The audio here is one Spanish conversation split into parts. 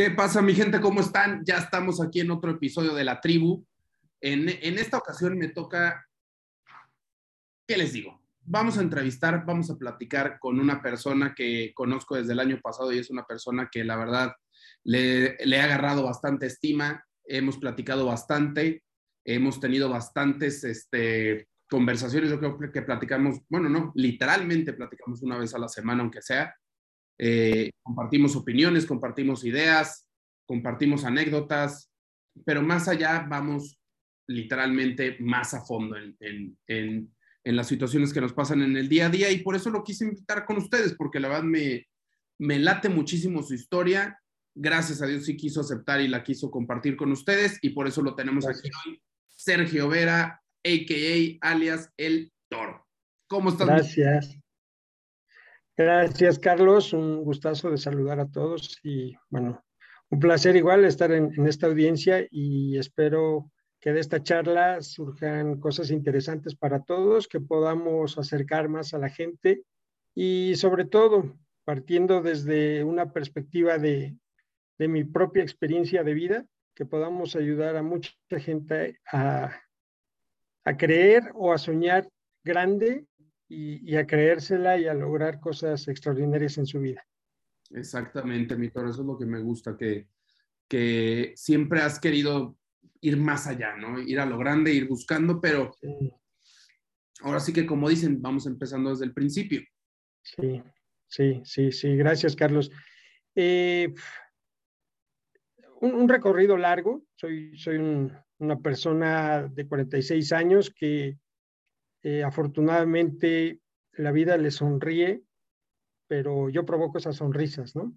¿Qué pasa, mi gente? ¿Cómo están? Ya estamos aquí en otro episodio de La Tribu. En, en, esta ocasión me toca, ¿qué les digo? Vamos a entrevistar, vamos a platicar con una persona que conozco desde el año pasado y es una persona que la verdad le, le ha agarrado bastante estima, hemos platicado bastante, hemos tenido bastantes este, conversaciones, yo creo que platicamos, bueno, no, literalmente platicamos una vez a la semana, aunque sea. Eh, compartimos opiniones, compartimos ideas, compartimos anécdotas, pero más allá vamos literalmente más a fondo en, en, en, en, las situaciones que nos pasan en el día a día y por eso lo quise invitar con ustedes, porque la verdad me, me late muchísimo su historia. Gracias a Dios sí quiso aceptar y la quiso compartir con ustedes y por eso lo tenemos Gracias. aquí hoy. Sergio Vera, a.k.a. alias El Toro. ¿Cómo estás? Gracias. Gracias, Carlos. Un gustazo de saludar a todos y bueno, un placer igual estar en, esta audiencia y espero que de esta charla surjan cosas interesantes para todos, que podamos acercar más a la gente y sobre todo partiendo desde una perspectiva de, de mi propia experiencia de vida, que podamos ayudar a mucha gente a, a creer o a soñar grande y, y, a creérsela y a lograr cosas extraordinarias en su vida. Exactamente, mi toro, eso es lo que me gusta, que, que siempre has querido ir más allá, ¿no? Ir a lo grande, ir buscando, pero sí. ahora sí que como dicen, vamos empezando desde el principio. Sí, sí, sí, sí, gracias, Carlos. Eh, un, un, recorrido largo, soy, soy un, una persona de 46 años que eh, afortunadamente la vida le sonríe, pero yo provoco esas sonrisas, ¿no?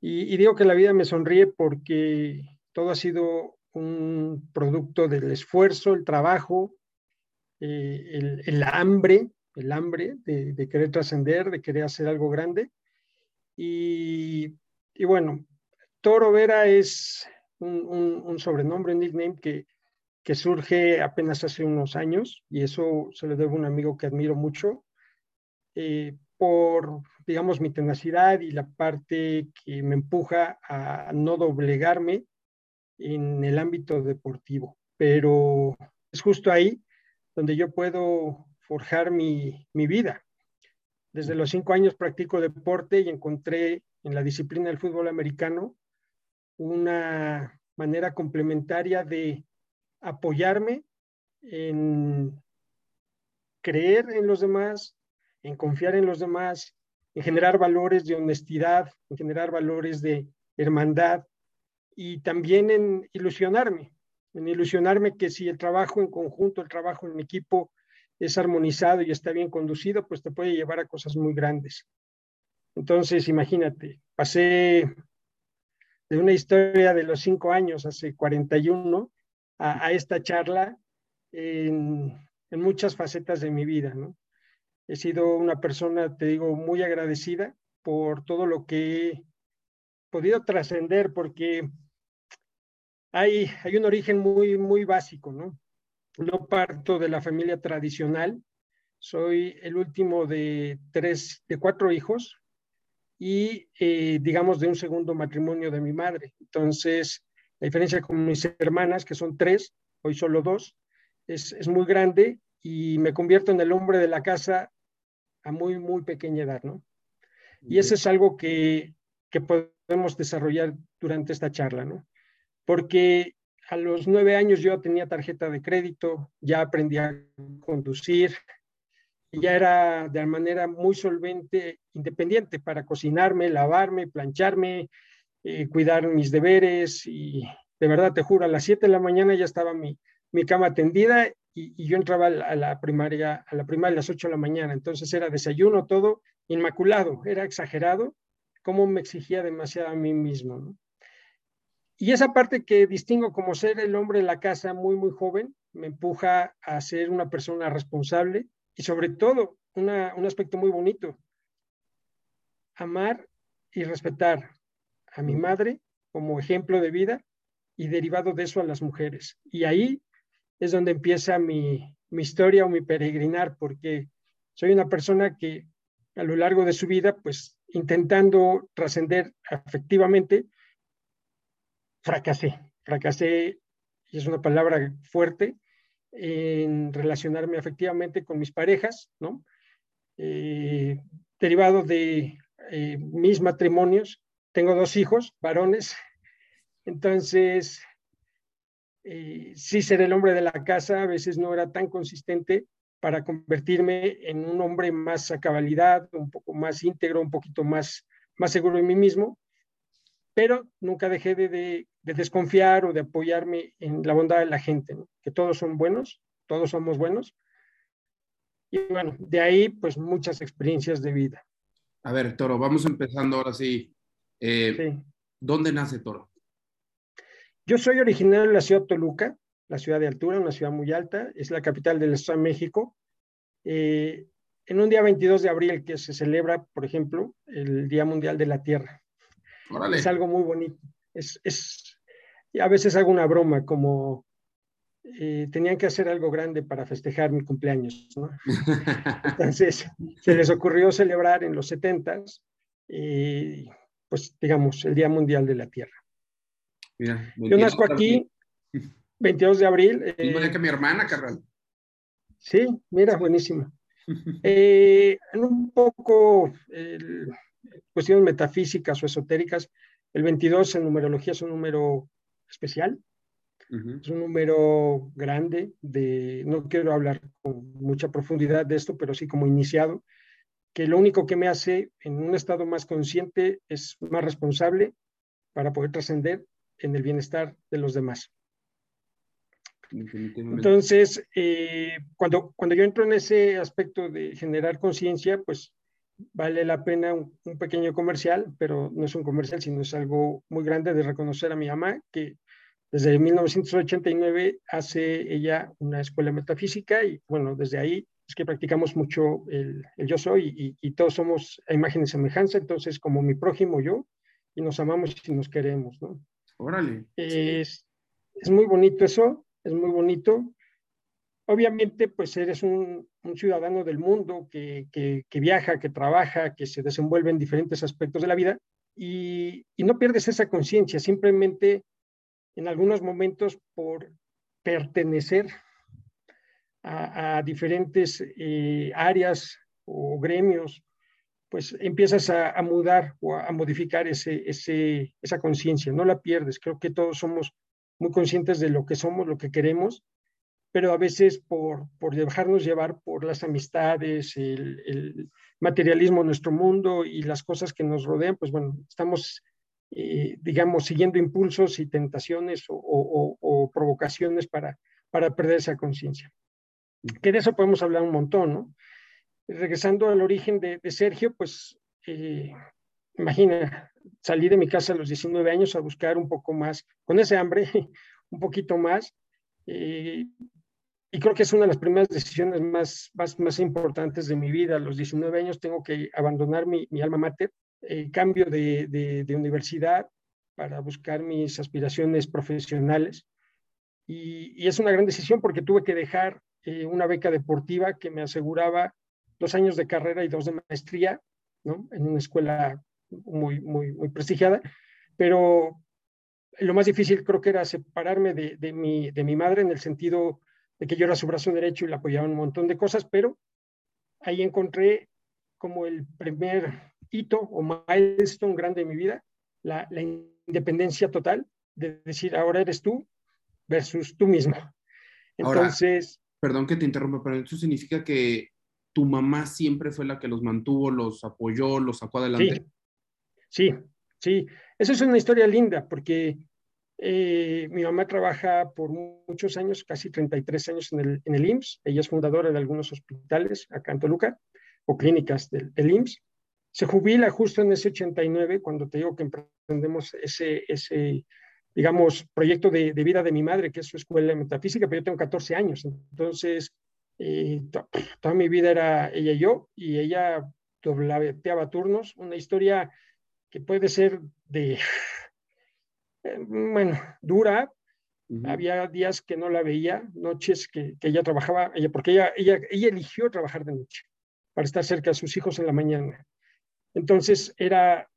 Y, y, digo que la vida me sonríe porque todo ha sido un producto del esfuerzo, el trabajo, eh, el, el, hambre, el hambre de, de querer trascender, de querer hacer algo grande. Y, y bueno, Toro Vera es un, un, un sobrenombre, un nickname que, que surge apenas hace unos años y eso se lo debo a un amigo que admiro mucho eh, por, digamos, mi tenacidad y la parte que me empuja a no doblegarme en el ámbito deportivo. Pero es justo ahí donde yo puedo forjar mi, mi vida. Desde los cinco años practico deporte y encontré en la disciplina del fútbol americano una manera complementaria de apoyarme en creer en los demás, en confiar en los demás, en generar valores de honestidad, en generar valores de hermandad y también en ilusionarme, en ilusionarme que si el trabajo en conjunto, el trabajo en equipo es armonizado y está bien conducido, pues te puede llevar a cosas muy grandes. Entonces, imagínate, pasé de una historia de los cinco años, hace 41, a, esta charla en, muchas facetas de mi vida. He sido una persona, te digo, muy agradecida por todo lo que he podido trascender, porque hay, hay un origen muy, muy básico, ¿no? No parto de la familia tradicional, soy el último de tres, de cuatro hijos y, eh, digamos, de un segundo matrimonio de mi madre. Entonces, la diferencia con mis hermanas, que son tres, hoy solo dos, es, es muy grande y me convierto en el hombre de la casa a muy, muy pequeña edad, ¿no? Y eso es algo que, que podemos desarrollar durante esta charla, ¿no? Porque a los nueve años yo tenía tarjeta de crédito, ya aprendí a conducir, ya era de manera muy solvente, independiente para cocinarme, lavarme, plancharme, eh, cuidar mis deberes y de verdad te juro, a las 7 de la mañana ya estaba mi, mi cama tendida y, yo entraba a la primaria a la primaria a las 8 de la mañana, entonces era desayuno todo inmaculado, era exagerado cómo me exigía demasiado a mí mismo. Y esa parte que distingo como ser el hombre de la casa muy, muy joven, me empuja a ser una persona responsable y sobre todo una, un aspecto muy bonito, amar y respetar a mi madre como ejemplo de vida y derivado de eso a las mujeres. Y ahí es donde empieza mi, mi historia o mi peregrinar, porque soy una persona que a lo largo de su vida, pues intentando trascender afectivamente, fracasé, fracasé, y es una palabra fuerte, en relacionarme afectivamente con mis parejas, ¿no? Eh, derivado de eh, mis matrimonios, tengo dos hijos, varones, entonces eh, sí ser el hombre de la casa a veces no era tan consistente para convertirme en un hombre más a cabalidad, un poco más íntegro, un poquito más, más seguro de mí mismo, pero nunca dejé de, desconfiar o de apoyarme en la bondad de la gente, que todos son buenos, todos somos buenos. Y bueno, de ahí pues muchas experiencias de vida. A ver, Toro, vamos empezando ahora sí. Eh, sí. ¿Dónde nace Toro? Yo soy originario de la ciudad de Toluca, la ciudad de altura, una ciudad muy alta, es la capital del Estado de México. Eh, en un día 22 de abril que se celebra, por ejemplo, el Día Mundial de la Tierra. Es algo muy bonito. Es, es, a veces hago una broma, como eh, tenían que hacer algo grande para festejar mi cumpleaños. ¿no? Entonces, se les ocurrió celebrar en los 70 eh, pues digamos, el Día Mundial de la Tierra. Yo nazco aquí, 22 de abril. Eh, que mi hermana, carnal. Sí, mira, buenísimo. Eh, en un poco cuestiones metafísicas o esotéricas, el 22 en numerología es un número especial, es un número grande, de, no quiero hablar con mucha profundidad de esto, pero sí como iniciado, que lo único que me hace en un estado más consciente es más responsable para poder trascender en el bienestar de los demás. Entonces, eh, cuando, cuando yo entro en ese aspecto de generar conciencia, pues vale la pena un, pequeño comercial, pero no es un comercial, sino es algo muy grande de reconocer a mi mamá, que desde 1989 hace ella una escuela metafísica y bueno, desde ahí es que practicamos mucho el, yo soy y, y, todos somos a imagen y semejanza, entonces como mi prójimo yo, y nos amamos y nos queremos, ¿no? Órale. Es, es muy bonito eso, es muy bonito. Obviamente, pues eres un, un ciudadano del mundo que, que, que, viaja, que trabaja, que se desenvuelve en diferentes aspectos de la vida y, y no pierdes esa conciencia, simplemente en algunos momentos por pertenecer a, a diferentes eh, áreas o gremios pues empiezas a, mudar o a, modificar ese, ese, esa conciencia, no la pierdes. Creo que todos somos muy conscientes de lo que somos, lo que queremos, pero a veces por, por dejarnos llevar por las amistades, el, el, materialismo en nuestro mundo y las cosas que nos rodean, pues bueno, estamos, eh, digamos, siguiendo impulsos y tentaciones o, o, o provocaciones para, para perder esa conciencia. Que de eso podemos hablar un montón, ¿no? regresando al origen de, Sergio, pues eh, imagina, salí de mi casa a los 19 años a buscar un poco más, con ese hambre, un poquito más. Eh, y creo que es una de las primeras decisiones más, más, más, importantes de mi vida. A los 19 años tengo que abandonar mi, mi alma mater, eh, cambio de, de, de, universidad para buscar mis aspiraciones profesionales. Y, y, es una gran decisión porque tuve que dejar una beca deportiva que me aseguraba dos años de carrera y dos de maestría, ¿no? En una escuela muy, muy, muy prestigiada, pero lo más difícil creo que era separarme de, de, mi, de mi madre en el sentido de que yo era su brazo derecho y la apoyaba en un montón de cosas, pero ahí encontré como el primer hito o milestone grande de mi vida, la, la independencia total de decir, ahora eres tú versus tú mismo. Entonces... Perdón que te interrumpa, pero eso significa que tu mamá siempre fue la que los mantuvo, los apoyó, los sacó adelante. Sí, sí, Esa es una historia linda porque eh, mi mamá trabaja por muchos años, casi 33 años en el, en el IMSS. Ella es fundadora de algunos hospitales acá en Toluca o clínicas del, del IMSS. Se jubila justo en ese 89 cuando te digo que emprendemos ese, ese digamos, proyecto de, de vida de mi madre, que es su escuela de metafísica, pero yo tengo 14 años. Entonces, y toda mi vida era ella y yo, y ella dobleteaba turnos, una historia que puede ser de, eh, bueno, dura. Había días que no la veía, noches que, que, ella trabajaba, ella, porque ella, ella, ella eligió trabajar de noche para estar cerca de sus hijos en la mañana. Entonces era,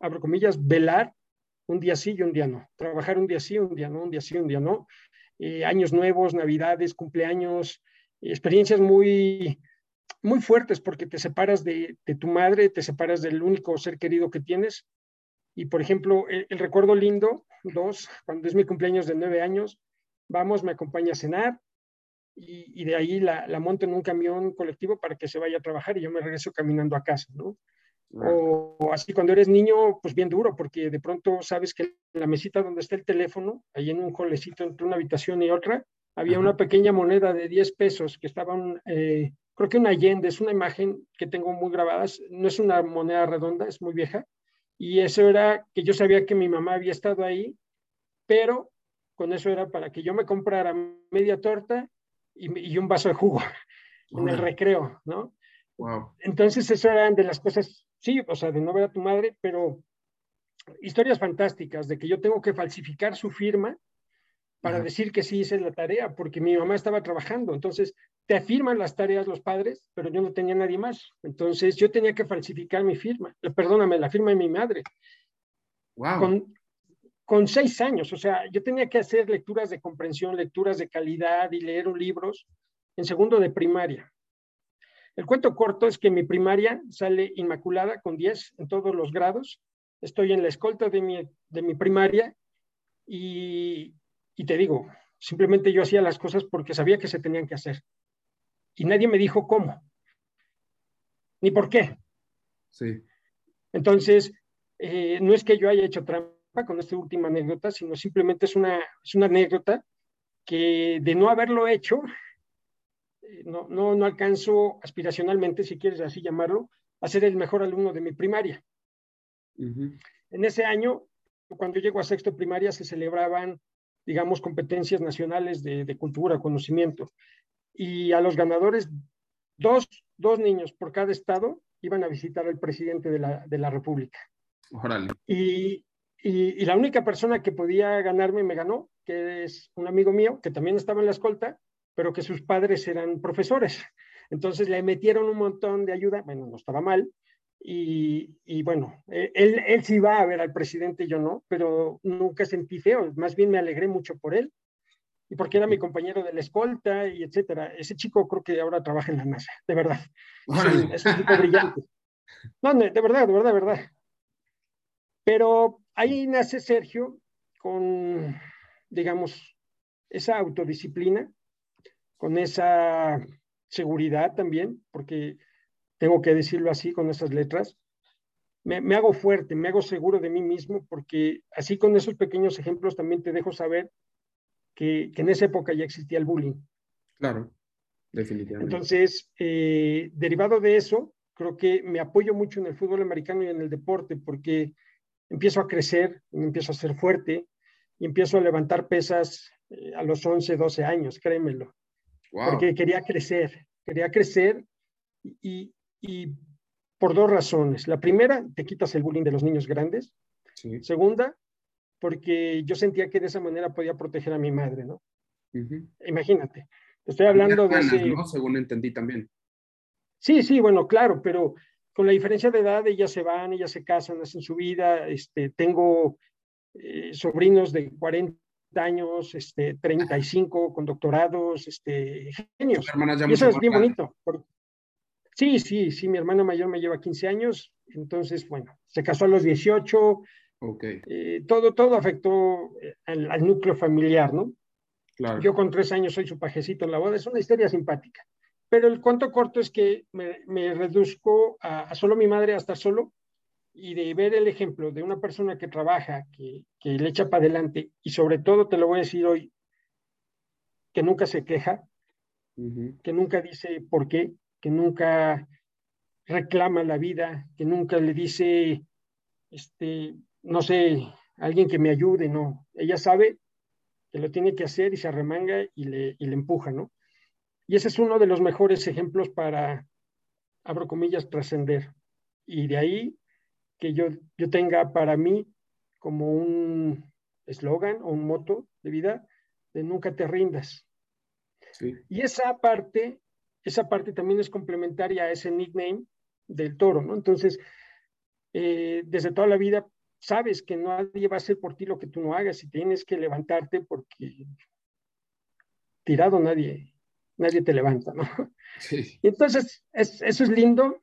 abro comillas, velar un día sí y un día no. Trabajar un día sí, un día no, un día sí, un día no. Eh, años nuevos, navidades, cumpleaños, experiencias muy, muy fuertes porque te separas de, tu madre, te separas del único ser querido que tienes. Y por ejemplo, el, recuerdo lindo, dos, cuando es mi cumpleaños de nueve años, vamos, me acompaña a cenar y, de ahí la, la, monto en un camión colectivo para que se vaya a trabajar y yo me regreso caminando a casa, ¿no? O, así cuando eres niño, pues bien duro, porque de pronto sabes que la mesita donde está el teléfono, ahí en un jolecito entre una habitación y otra, había una pequeña moneda de 10 pesos que estaban, eh, creo que una Allende, es una imagen que tengo muy grabada, no es una moneda redonda, es muy vieja, y eso era que yo sabía que mi mamá había estado ahí, pero con eso era para que yo me comprara media torta y, un vaso de jugo en el recreo, ¿no? Wow. Entonces, eso eran de las cosas sí, o sea, de no ver a tu madre, pero historias fantásticas de que yo tengo que falsificar su firma para decir que sí hice la tarea, porque mi mamá estaba trabajando. Entonces, te afirman las tareas los padres, pero yo no tenía nadie más. Entonces, yo tenía que falsificar mi firma, eh, perdóname, la firma de mi madre. Wow. Con, con seis años, o sea, yo tenía que hacer lecturas de comprensión, lecturas de calidad y leer libros en segundo de primaria. El cuento corto es que mi primaria sale inmaculada con 10 en todos los grados. Estoy en la escolta de mi, de mi primaria y, y te digo, simplemente yo hacía las cosas porque sabía que se tenían que hacer. Y nadie me dijo cómo, ni por qué. Sí. Entonces, eh, no es que yo haya hecho trampa con esta última anécdota, sino simplemente es una, es una anécdota que de no haberlo hecho, no, no, no alcanzo aspiracionalmente, si quieres así llamarlo, a ser el mejor alumno de mi primaria. En ese año, cuando llego a sexto primaria, se celebraban, digamos, competencias nacionales de, cultura, conocimiento. Y a los ganadores, dos, dos, niños por cada estado iban a visitar al presidente de la, de la República. Y, y, y, la única persona que podía ganarme me ganó, que es un amigo mío, que también estaba en la escolta, pero que sus padres eran profesores. Entonces le metieron un montón de ayuda, bueno, no estaba mal, y, y, bueno, e, él, él sí va a ver al presidente, yo no, pero nunca sentí feo, más bien me alegré mucho por él, y porque era mi compañero de la escolta, y etcétera. Ese chico creo que ahora trabaja en la NASA, de verdad. Es un, tipo brillante. No, de verdad, de verdad, de verdad. Pero ahí nace Sergio con, digamos, esa autodisciplina con esa seguridad también, porque tengo que decirlo así con esas letras, me, hago fuerte, me hago seguro de mí mismo, porque así con esos pequeños ejemplos también te dejo saber que, en esa época ya existía el bullying. Claro, definitivamente. Entonces, eh, derivado de eso, creo que me apoyo mucho en el fútbol americano y en el deporte, porque empiezo a crecer, empiezo a ser fuerte y empiezo a levantar pesas eh, a los 11, 12 años, créemelo porque quería crecer, quería crecer y, y, por dos razones. La primera, te quitas el bullying de los niños grandes. Segunda, porque yo sentía que de esa manera podía proteger a mi madre, ¿no? Imagínate, estoy hablando de ese... Según entendí también. Sí, sí, bueno, claro, pero con la diferencia de edad, ellas se van, ellas se casan, hacen su vida, este, tengo eh, sobrinos de 40 años, este, 35 con doctorados, este, genios. Y eso es bien bonito. Sí, sí, sí, mi hermana mayor me lleva 15 años, entonces, bueno, se casó a los 18. Okay. Eh, todo, todo afectó eh, al, núcleo familiar, ¿no? Claro. Yo con tres años soy su pajecito en la boda, es una historia simpática. Pero el cuento corto es que me, me reduzco a, a, solo mi madre, a estar solo, y de ver el ejemplo de una persona que trabaja, que, le echa para adelante, y sobre todo te lo voy a decir hoy, que nunca se queja, que nunca dice por qué, que nunca reclama la vida, que nunca le dice, este, no sé, alguien que me ayude, no. Ella sabe que lo tiene que hacer y se arremanga y le, y le empuja, ¿no? Y ese es uno de los mejores ejemplos para, abro comillas, trascender. Y de ahí que yo, yo tenga para mí como un eslogan o un moto de vida de nunca te rindas. Y esa parte, esa parte también es complementaria a ese nickname del toro, ¿no? Entonces, eh, desde toda la vida sabes que nadie va a hacer por ti lo que tú no hagas y tienes que levantarte porque tirado nadie, nadie te levanta, ¿no? Sí. Y entonces, eso es lindo,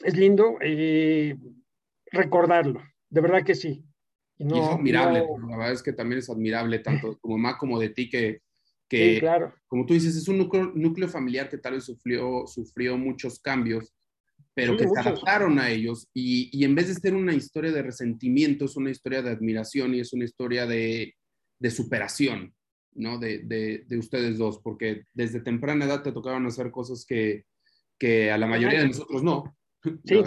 es lindo eh, recordarlo, de verdad que sí. Y, es admirable, la verdad es que también es admirable tanto como mamá como de ti que, que claro. como tú dices, es un núcleo, familiar que tal vez sufrió, sufrió muchos cambios, pero que se adaptaron a ellos y, y, en vez de ser una historia de resentimiento, es una historia de admiración y es una historia de, de superación, ¿no? De, de, de, ustedes dos, porque desde temprana edad te tocaban hacer cosas que, que a la mayoría de nosotros no. Sí.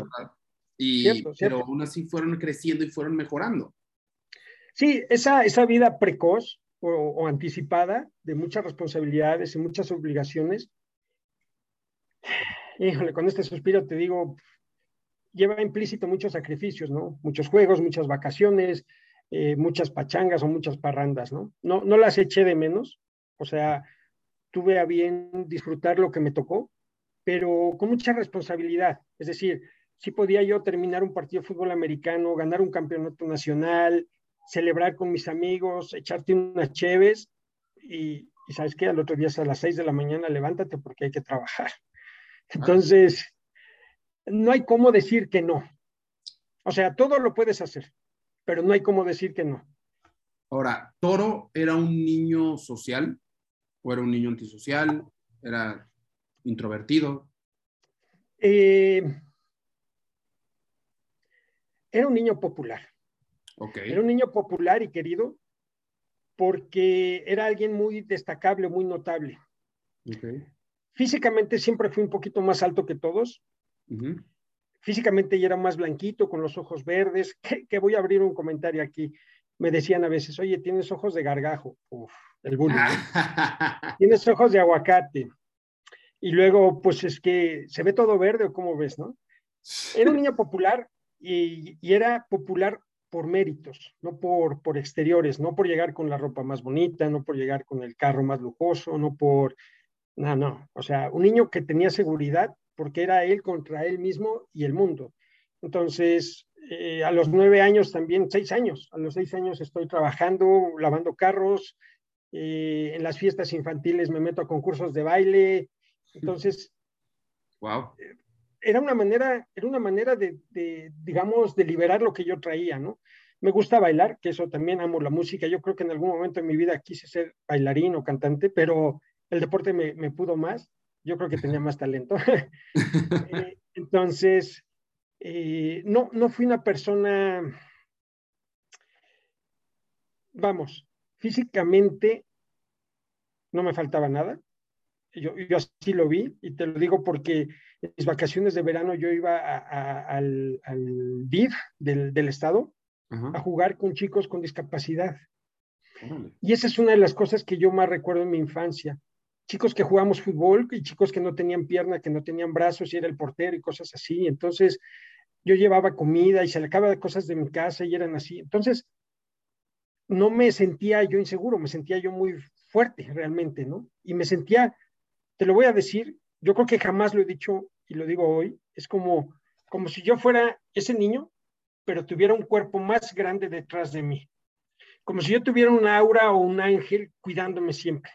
Y, pero aún así fueron creciendo y fueron mejorando. Sí, esa, esa vida precoz o, anticipada de muchas responsabilidades y muchas obligaciones, híjole, con este suspiro te digo, lleva implícito muchos sacrificios, ¿no? Muchos juegos, muchas vacaciones, eh, muchas pachangas o muchas parrandas, ¿no? ¿no? No las eché de menos, o sea, tuve a bien disfrutar lo que me tocó, pero con mucha responsabilidad. Es decir, si podía yo terminar un partido de fútbol americano, ganar un campeonato nacional, celebrar con mis amigos, echarte unas cheves y, sabes que al otro día a las seis de la mañana levántate porque hay que trabajar. Entonces, no hay cómo decir que no. O sea, todo lo puedes hacer, pero no hay cómo decir que no. Ahora, ¿Toro era un niño social o era un niño antisocial? ¿Era introvertido? Eh, era un niño popular. Era un niño popular y querido porque era alguien muy destacable, muy notable. Físicamente siempre fui un poquito más alto que todos. Físicamente ya era más blanquito, con los ojos verdes. Que, voy a abrir un comentario aquí. Me decían a veces, oye, tienes ojos de gargajo. Uf, el bullying. tienes ojos de aguacate. Y luego, pues es que se ve todo verde o cómo ves, ¿no? Era un niño popular y, y era popular por méritos, no por, por exteriores, no por llegar con la ropa más bonita, no por llegar con el carro más lujoso, no por, no, no, o sea, un niño que tenía seguridad porque era él contra él mismo y el mundo. Entonces, eh, a los nueve años también, seis años, a los seis años estoy trabajando, lavando carros, eh, en las fiestas infantiles me meto a concursos de baile. Entonces, wow era una manera, era una manera de, digamos, de liberar lo que yo traía, ¿no? Me gusta bailar, que eso también amo la música. Yo creo que en algún momento en mi vida quise ser bailarín o cantante, pero el deporte me, pudo más. Yo creo que tenía más talento. Eh, entonces, eh, no, no fui una persona, vamos, físicamente no me faltaba nada. Yo, yo así lo vi y te lo digo porque mis vacaciones de verano yo iba al, al DIF del, estado a jugar con chicos con discapacidad. Y esa es una de las cosas que yo más recuerdo en mi infancia. Chicos que jugamos fútbol y chicos que no tenían pierna, que no tenían brazos y era el portero y cosas así. Entonces yo llevaba comida y se le acababa cosas de mi casa y eran así. Entonces no me sentía yo inseguro, me sentía yo muy fuerte realmente, ¿no? Y me sentía, te lo voy a decir, yo creo que jamás lo he dicho y lo digo hoy, es como, como si yo fuera ese niño, pero tuviera un cuerpo más grande detrás de mí. Como si yo tuviera un aura o un ángel cuidándome siempre.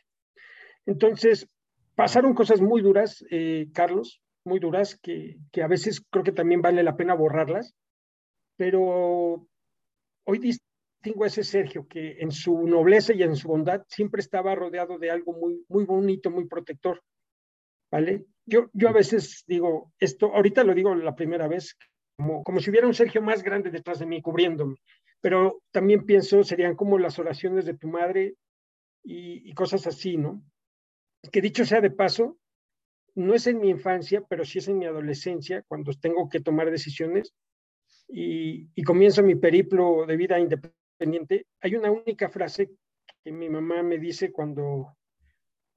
Entonces, pasaron cosas muy duras, eh, Carlos, muy duras, que, que a veces creo que también vale la pena borrarlas, pero hoy distingo a ese Sergio que en su nobleza y en su bondad siempre estaba rodeado de algo muy, muy bonito, muy protector. ¿Vale? Yo, yo a veces digo esto, ahorita lo digo la primera vez, como, como si hubiera un Sergio más grande detrás de mí cubriéndome, pero también pienso, serían como las oraciones de tu madre y, cosas así, ¿no? Que dicho sea de paso, no es en mi infancia, pero sí es en mi adolescencia, cuando tengo que tomar decisiones y, y, comienzo mi periplo de vida independiente. Hay una única frase que mi mamá me dice cuando,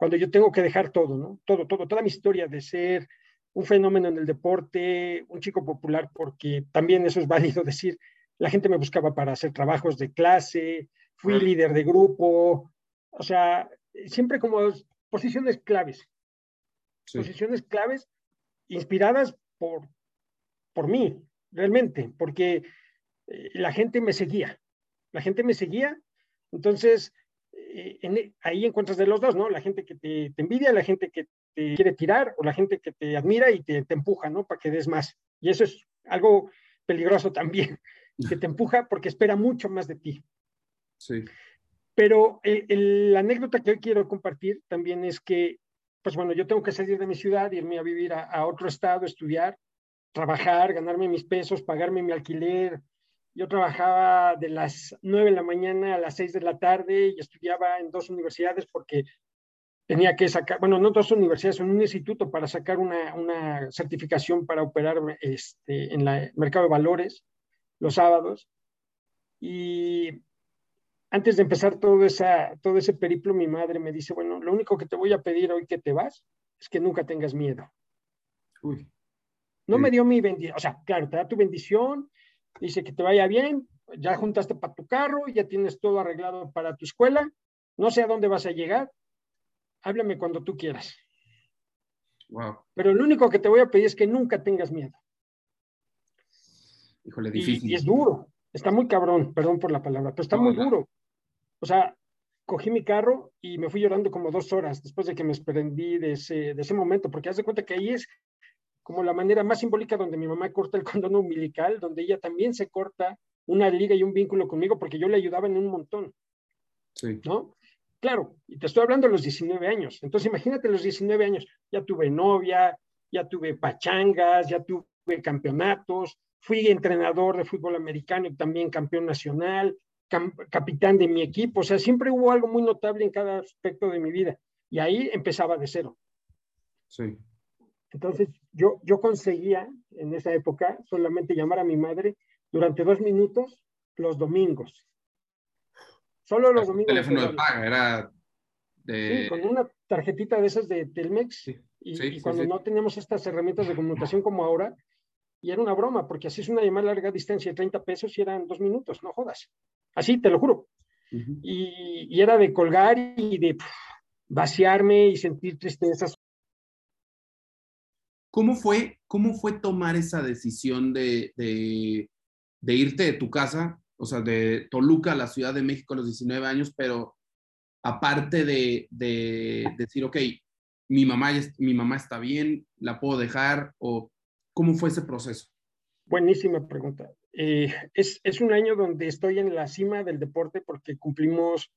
cuando yo tengo que dejar todo, ¿no? Todo, todo, toda mi historia de ser un fenómeno en el deporte, un chico popular, porque también eso es válido decir, la gente me buscaba para hacer trabajos de clase, fui líder de grupo, o sea, siempre como posiciones claves, posiciones claves inspiradas por, por mí, realmente, porque eh, la gente me seguía, la gente me seguía, entonces eh, e, ahí encuentras de los dos, ¿no? La gente que te, envidia, la gente que te quiere tirar o la gente que te admira y te, te empuja, ¿no? Para que des más. Y eso es algo peligroso también, que te empuja porque espera mucho más de ti. Sí. Pero la anécdota que hoy quiero compartir también es que, pues bueno, yo tengo que salir de mi ciudad, irme a vivir a, otro estado, estudiar, trabajar, ganarme mis pesos, pagarme mi alquiler. Yo trabajaba de las 9 de la mañana a las 6 de la tarde y estudiaba en dos universidades porque tenía que sacar, bueno, no dos universidades, en un instituto para sacar una, una certificación para operar este, en el mercado de valores los sábados. Y antes de empezar todo, esa, todo ese periplo, mi madre me dice, bueno, lo único que te voy a pedir hoy que te vas es que nunca tengas miedo. Uy. No me dio mi bendición, o sea, claro, te da tu bendición, dice que te vaya bien, ya juntaste para tu carro, ya tienes todo arreglado para tu escuela, no sé a dónde vas a llegar, háblame cuando tú quieras. Wow. Pero lo único que te voy a pedir es que nunca tengas miedo. Híjole, difícil. Y, es duro, está muy cabrón, perdón por la palabra, pero está muy duro. O sea, cogí mi carro y me fui llorando como dos horas después de que me desprendí de ese, de ese momento, porque haz de cuenta que ahí es como la manera más simbólica donde mi mamá corta el cordón umbilical, donde ella también se corta una liga y un vínculo conmigo porque yo le ayudaba en un montón. Sí. ¿No? Claro, y te estoy hablando de los 19 años. Entonces, imagínate los 19 años. Ya tuve novia, ya tuve pachangas, ya tuve campeonatos, fui entrenador de fútbol americano y también campeón nacional, capitán de mi equipo, o sea, siempre hubo algo muy notable en cada aspecto de mi vida. Y ahí empezaba de cero. Sí. Entonces, yo, yo conseguía en esa época solamente llamar a mi madre durante dos minutos los domingos. Solo los domingos. teléfono de paga, era de... Sí, con una tarjetita de esas de Telmex. y, cuando no teníamos estas herramientas de comunicación como ahora, y era una broma, porque así es una llamada a larga distancia de 30 pesos y eran dos minutos, no jodas. Así, te lo juro. y, era de colgar y de vaciarme y sentir tristezas. ¿Cómo fue, cómo fue tomar esa decisión de, de, irte de tu casa, o sea, de Toluca a la Ciudad de México a los 19 años, pero aparte de, de decir, ok, mi mamá, mi mamá está bien, la puedo dejar, o cómo fue ese proceso? Buenísima pregunta. Eh, es, es, un año donde estoy en la cima del deporte porque cumplimos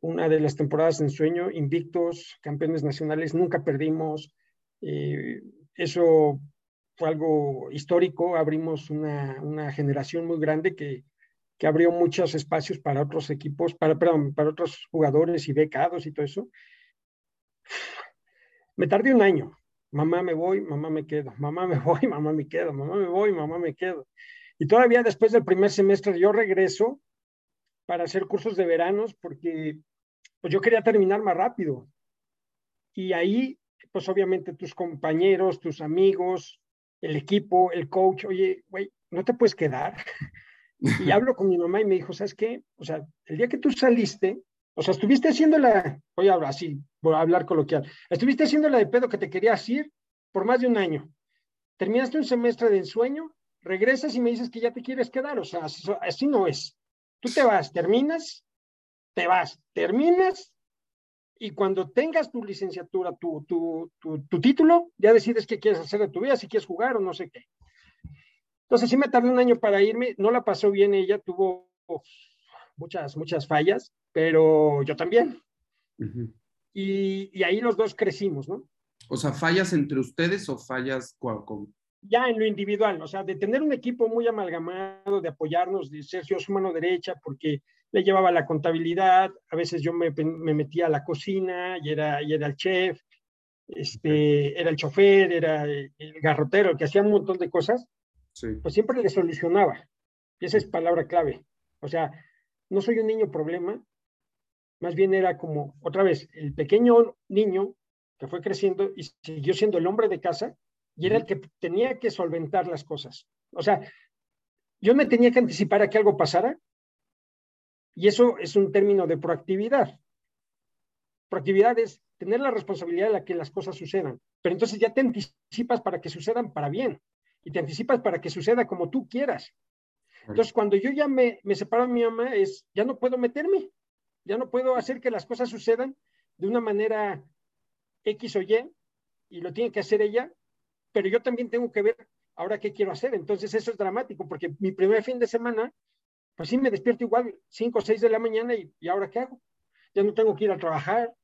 una de las temporadas en sueño, invictos, campeones nacionales, nunca perdimos. Eh, eso fue algo histórico, abrimos una, una generación muy grande que, que, abrió muchos espacios para otros equipos, para, perdón, para otros jugadores y becados y todo eso. Me tardé un año, mamá me voy, mamá me quedo, mamá me voy, mamá me quedo, mamá me voy, mamá me quedo. Y todavía después del primer semestre yo regreso para hacer cursos de veranos porque pues yo quería terminar más rápido. Y ahí, pues obviamente tus compañeros, tus amigos, el equipo, el coach, oye, güey, no te puedes quedar. Y hablo con mi mamá y me dijo, ¿sabes qué? O sea, el día que tú saliste, o sea, estuviste haciendo la, voy a hablar así, voy a hablar coloquial, estuviste haciendo la de pedo que te querías ir por más de un año. Terminaste un semestre de ensueño regresas y me dices que ya te quieres quedar, o sea, así no es. Tú te vas, terminas, te vas, terminas y cuando tengas tu licenciatura, tu, tu, tu, título, ya decides qué quieres hacer de tu vida, si quieres jugar o no sé qué. Entonces sí me tardé un año para irme, no la pasó bien ella, tuvo muchas, muchas fallas, pero yo también. y, y, ahí los dos crecimos, ¿no? O sea, fallas entre ustedes o fallas con, ya en lo individual, o sea, de tener un equipo muy amalgamado, de apoyarnos, de Sergio su mano derecha, porque le llevaba la contabilidad, a veces yo me, metía a la cocina y era, y era el chef, este, era el chofer, era el garrotero, que hacía un montón de cosas, pues siempre le solucionaba. Y esa es palabra clave. O sea, no soy un niño problema, más bien era como, otra vez, el pequeño niño que fue creciendo y siguió siendo el hombre de casa, y era el que tenía que solventar las cosas. O sea, yo me tenía que anticipar a que algo pasara y eso es un término de proactividad. Proactividad es tener la responsabilidad de que las cosas sucedan, pero entonces ya te anticipas para que sucedan para bien y te anticipas para que suceda como tú quieras. Entonces, cuando yo ya me, me separo de mi mamá, es, ya no puedo meterme, ya no puedo hacer que las cosas sucedan de una manera X o Y, y lo tiene que hacer ella, pero yo también tengo que ver ahora qué quiero hacer. Entonces, eso es dramático, porque mi primer fin de semana, pues sí me despierto igual, 5 o 6 de la mañana, y, y ahora qué hago? Ya no tengo que ir a trabajar,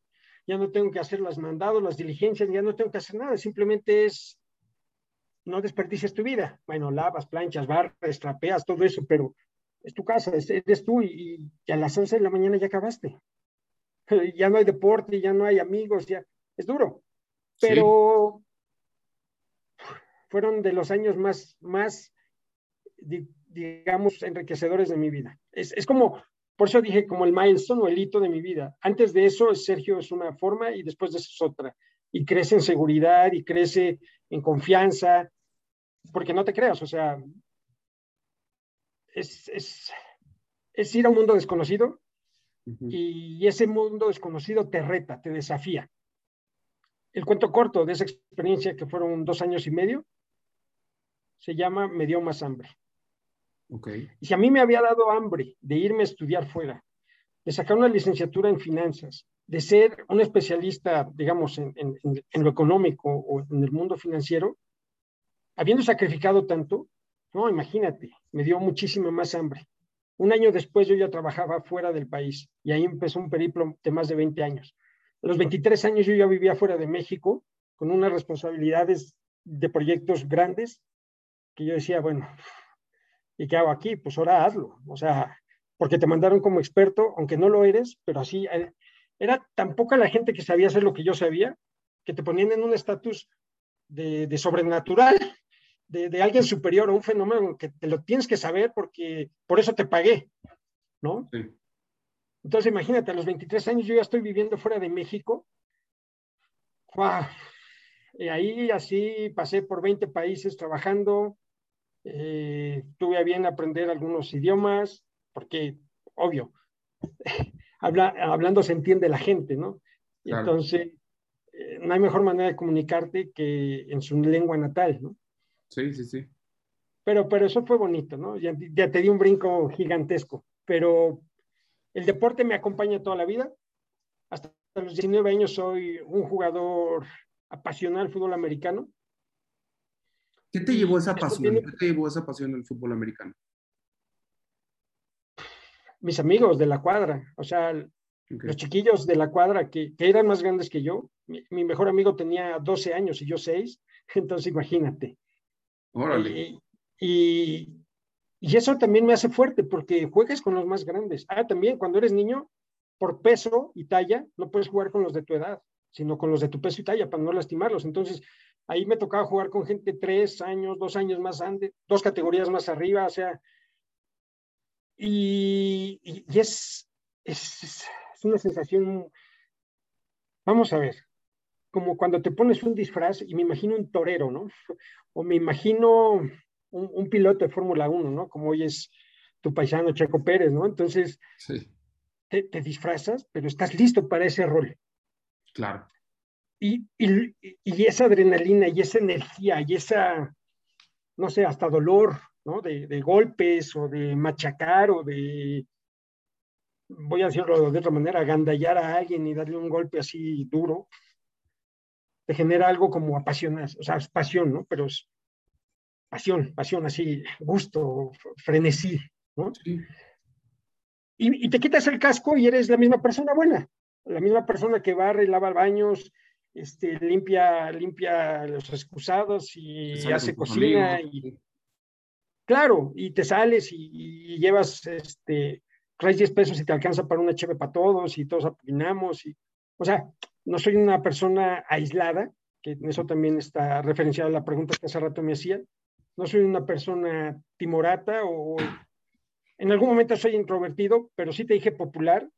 ya no tengo que hacer los mandados, las diligencias, ya no tengo que hacer nada, simplemente es no desperdicies tu vida. Bueno, lavas, planchas, barras, trapeas, todo eso, pero es tu casa, eres tú y, a las 11 de la mañana ya acabaste. Ya no hay deporte, ya no hay amigos, ya es duro. Pero fueron de los años más, más, digamos, enriquecedores de mi vida. Es, es como, por eso dije, como el milestone o el hito de mi vida. Antes de eso, Sergio es una forma y después de eso es otra. Y crece en seguridad y crece en confianza, porque no te creas, o sea, es, es, es ir a un mundo desconocido y ese mundo desconocido te reta, te desafía. El cuento corto de esa experiencia, que fueron dos años y medio, se llama Me dio más hambre. Okay. Y si a mí me había dado hambre de irme a estudiar fuera, de sacar una licenciatura en finanzas, de ser un especialista, digamos, en, en, en, lo económico o en el mundo financiero, habiendo sacrificado tanto, no, imagínate, me dio muchísima más hambre. Un año después yo ya trabajaba fuera del país y ahí empezó un periplo de más de 20 años. A los 23 años yo ya vivía fuera de México con unas responsabilidades de proyectos grandes que yo decía, bueno, ¿y qué hago aquí? Pues ahora hazlo. O sea, porque te mandaron como experto, aunque no lo eres, pero así eh, era tan poca la gente que sabía hacer lo que yo sabía, que te ponían en un estatus de, de, sobrenatural, de, de, alguien superior a un fenómeno que te lo tienes que saber porque por eso te pagué, ¿no? Sí. Entonces, imagínate, a los 23 años yo ya estoy viviendo fuera de México. ¡Wow! Y ahí así pasé por 20 países trabajando. Eh, tuve a bien aprender algunos idiomas, porque, obvio, habla, hablando se entiende la gente, ¿no? Claro. Entonces, eh, no hay mejor manera de comunicarte que en su lengua natal, ¿no? Sí, sí, sí. Pero, pero eso fue bonito, ¿no? Ya, ya te di un brinco gigantesco, pero el deporte me acompaña toda la vida. Hasta los 19 años soy un jugador apasionado del fútbol americano. ¿Qué te llevó esa pasión? ¿Qué te llevó esa pasión del fútbol americano? Mis amigos de la cuadra, o sea, okay. los chiquillos de la cuadra que, que, eran más grandes que yo. Mi, mi, mejor amigo tenía 12 años y yo 6, entonces imagínate. Órale. Y, y, y eso también me hace fuerte porque juegas con los más grandes. Ah, también cuando eres niño, por peso y talla, no puedes jugar con los de tu edad, sino con los de tu peso y talla para no lastimarlos. Entonces, ahí me tocaba jugar con gente tres años, dos años más antes, dos categorías más arriba, o sea, y, y, y es, es, es, una sensación, vamos a ver, como cuando te pones un disfraz y me imagino un torero, ¿no? O me imagino un, un piloto de Fórmula 1, ¿no? Como hoy es tu paisano Checo Pérez, ¿no? Entonces, sí. te, te, disfrazas, pero estás listo para ese rol. Claro. Y, y, y, esa adrenalina y esa energía y esa, no sé, hasta dolor, ¿no? De, de golpes o de machacar o de, voy a decirlo de otra manera, agandallar a alguien y darle un golpe así duro, te genera algo como apasionas, o sea, es pasión, ¿no? Pero es pasión, pasión así, gusto, frenesí, ¿no? Sí. Y, y, te quitas el casco y eres la misma persona buena, la misma persona que barre, lava baños, este, limpia, limpia los excusados y hace cocina. Amigos. Y, claro, y te sales y, y, llevas, este, traes 10 pesos y te alcanza para una cheve para todos y todos opinamos. Y, o sea, no soy una persona aislada, que en eso también está referenciada la pregunta que hace rato me hacía. No soy una persona timorata o en algún momento soy introvertido, pero sí te dije popular.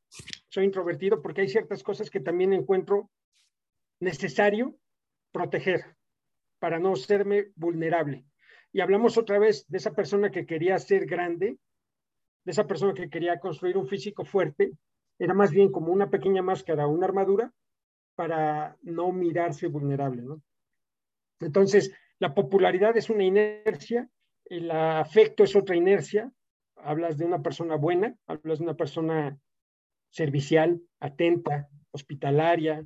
Soy introvertido porque hay ciertas cosas que también encuentro necesario proteger para no serme vulnerable. Y hablamos otra vez de esa persona que quería ser grande, de esa persona que quería construir un físico fuerte, era más bien como una pequeña máscara, una armadura para no mirarse vulnerable. Entonces, la popularidad es una inercia, el afecto es otra inercia, hablas de una persona buena, hablas de una persona servicial, atenta, hospitalaria,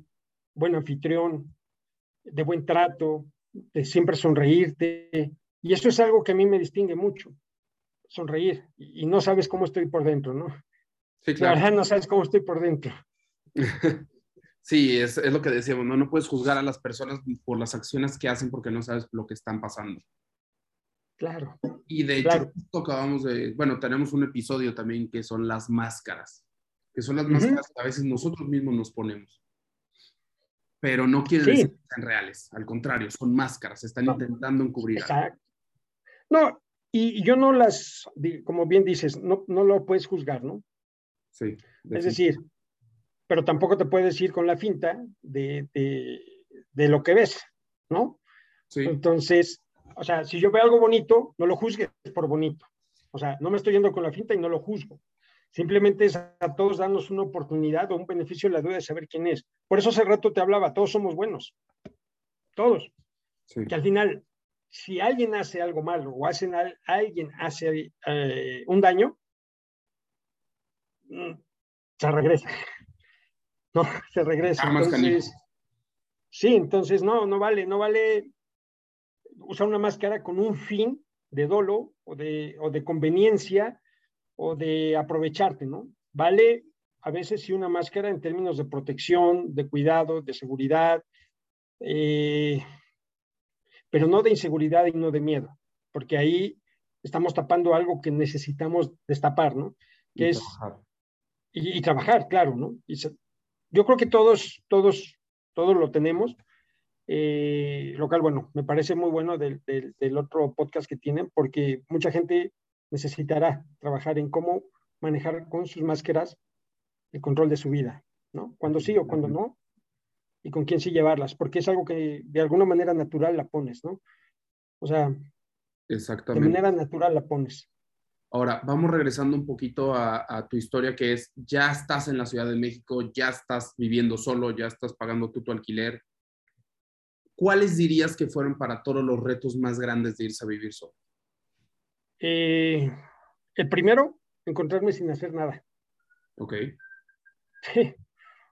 buen anfitrión, de buen trato, de siempre sonreírte. Y eso es algo que a mí me distingue mucho, sonreír. Y, no sabes cómo estoy por dentro, ¿no? Sí, claro. La verdad no sabes cómo estoy por dentro. Sí, es, es, lo que decíamos, ¿no? No puedes juzgar a las personas por las acciones que hacen porque no sabes lo que están pasando. Claro. Y de hecho, acabamos de, bueno, tenemos un episodio también que son las máscaras, que son las máscaras que a veces nosotros mismos nos ponemos. Pero no quieren decir que sean reales, al contrario, son máscaras, están intentando encubrir. Exacto. No, y yo no las, como bien dices, no, no lo puedes juzgar, ¿no? Sí. Es decir, pero tampoco te puedes ir con la finta de, de, lo que ves, ¿no? Sí. Entonces, o sea, si yo veo algo bonito, no lo juzgues por bonito. O sea, no me estoy yendo con la finta y no lo juzgo. Simplemente es a todos darnos una oportunidad o un beneficio en la duda de saber quién es. Por eso hace rato te hablaba, todos somos buenos. Todos. Sí. Que al final, si alguien hace algo malo o hacen alguien hace eh, un daño, mm, se regresa. No, se regresa. Entonces, sí, entonces no, no vale, no vale usar una máscara con un fin de dolo o de, o de conveniencia o de aprovecharte, ¿no? Vale a veces sí una máscara en términos de protección, de cuidado, de seguridad, eh, pero no de inseguridad y no de miedo, porque ahí estamos tapando algo que necesitamos destapar, ¿no? Que es trabajar. Y, trabajar, claro, ¿no? yo creo que todos, todos, todos lo tenemos. Eh, local, bueno, me parece muy bueno del, del, otro podcast que tienen, porque mucha gente necesitará trabajar en cómo manejar con sus máscaras el control de su vida, ¿no? Cuando sí o cuando no, y con quién sí llevarlas, porque es algo que de alguna manera natural la pones, ¿no? O sea, Exactamente. de manera natural la pones. Ahora, vamos regresando un poquito a, a, tu historia, que es, ya estás en la Ciudad de México, ya estás viviendo solo, ya estás pagando tú tu alquiler. ¿Cuáles dirías que fueron para todos los retos más grandes de irse a vivir solo? Eh, el primero, encontrarme sin hacer nada. Ok. Sí,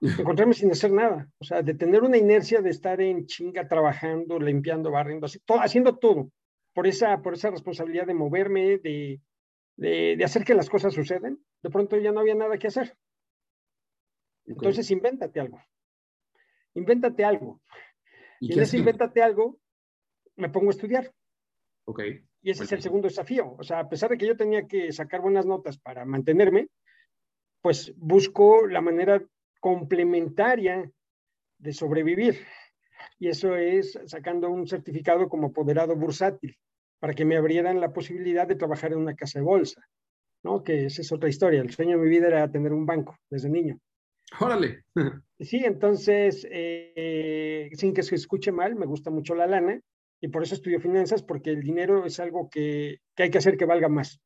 encontrarme sin hacer nada. O sea, de tener una inercia de estar en chinga trabajando, limpiando, barriendo, así, todo, haciendo todo. Por esa, por esa responsabilidad de moverme, de, de, hacer que las cosas suceden, de pronto ya no había nada que hacer. Entonces, invéntate algo. Invéntate algo. Y, en ese invéntate algo, me pongo a estudiar. Ok. Y ese es el segundo desafío. O sea, a pesar de que yo tenía que sacar buenas notas para mantenerme, pues busco la manera complementaria de sobrevivir. Y eso es sacando un certificado como apoderado bursátil para que me abrieran la posibilidad de trabajar en una casa de bolsa, ¿no? Que esa es otra historia. El sueño de mi vida era tener un banco desde niño. Órale. Sí, entonces, eh, sin que se escuche mal, me gusta mucho la lana y por eso estudio finanzas, porque el dinero es algo que, que hay que hacer que valga más.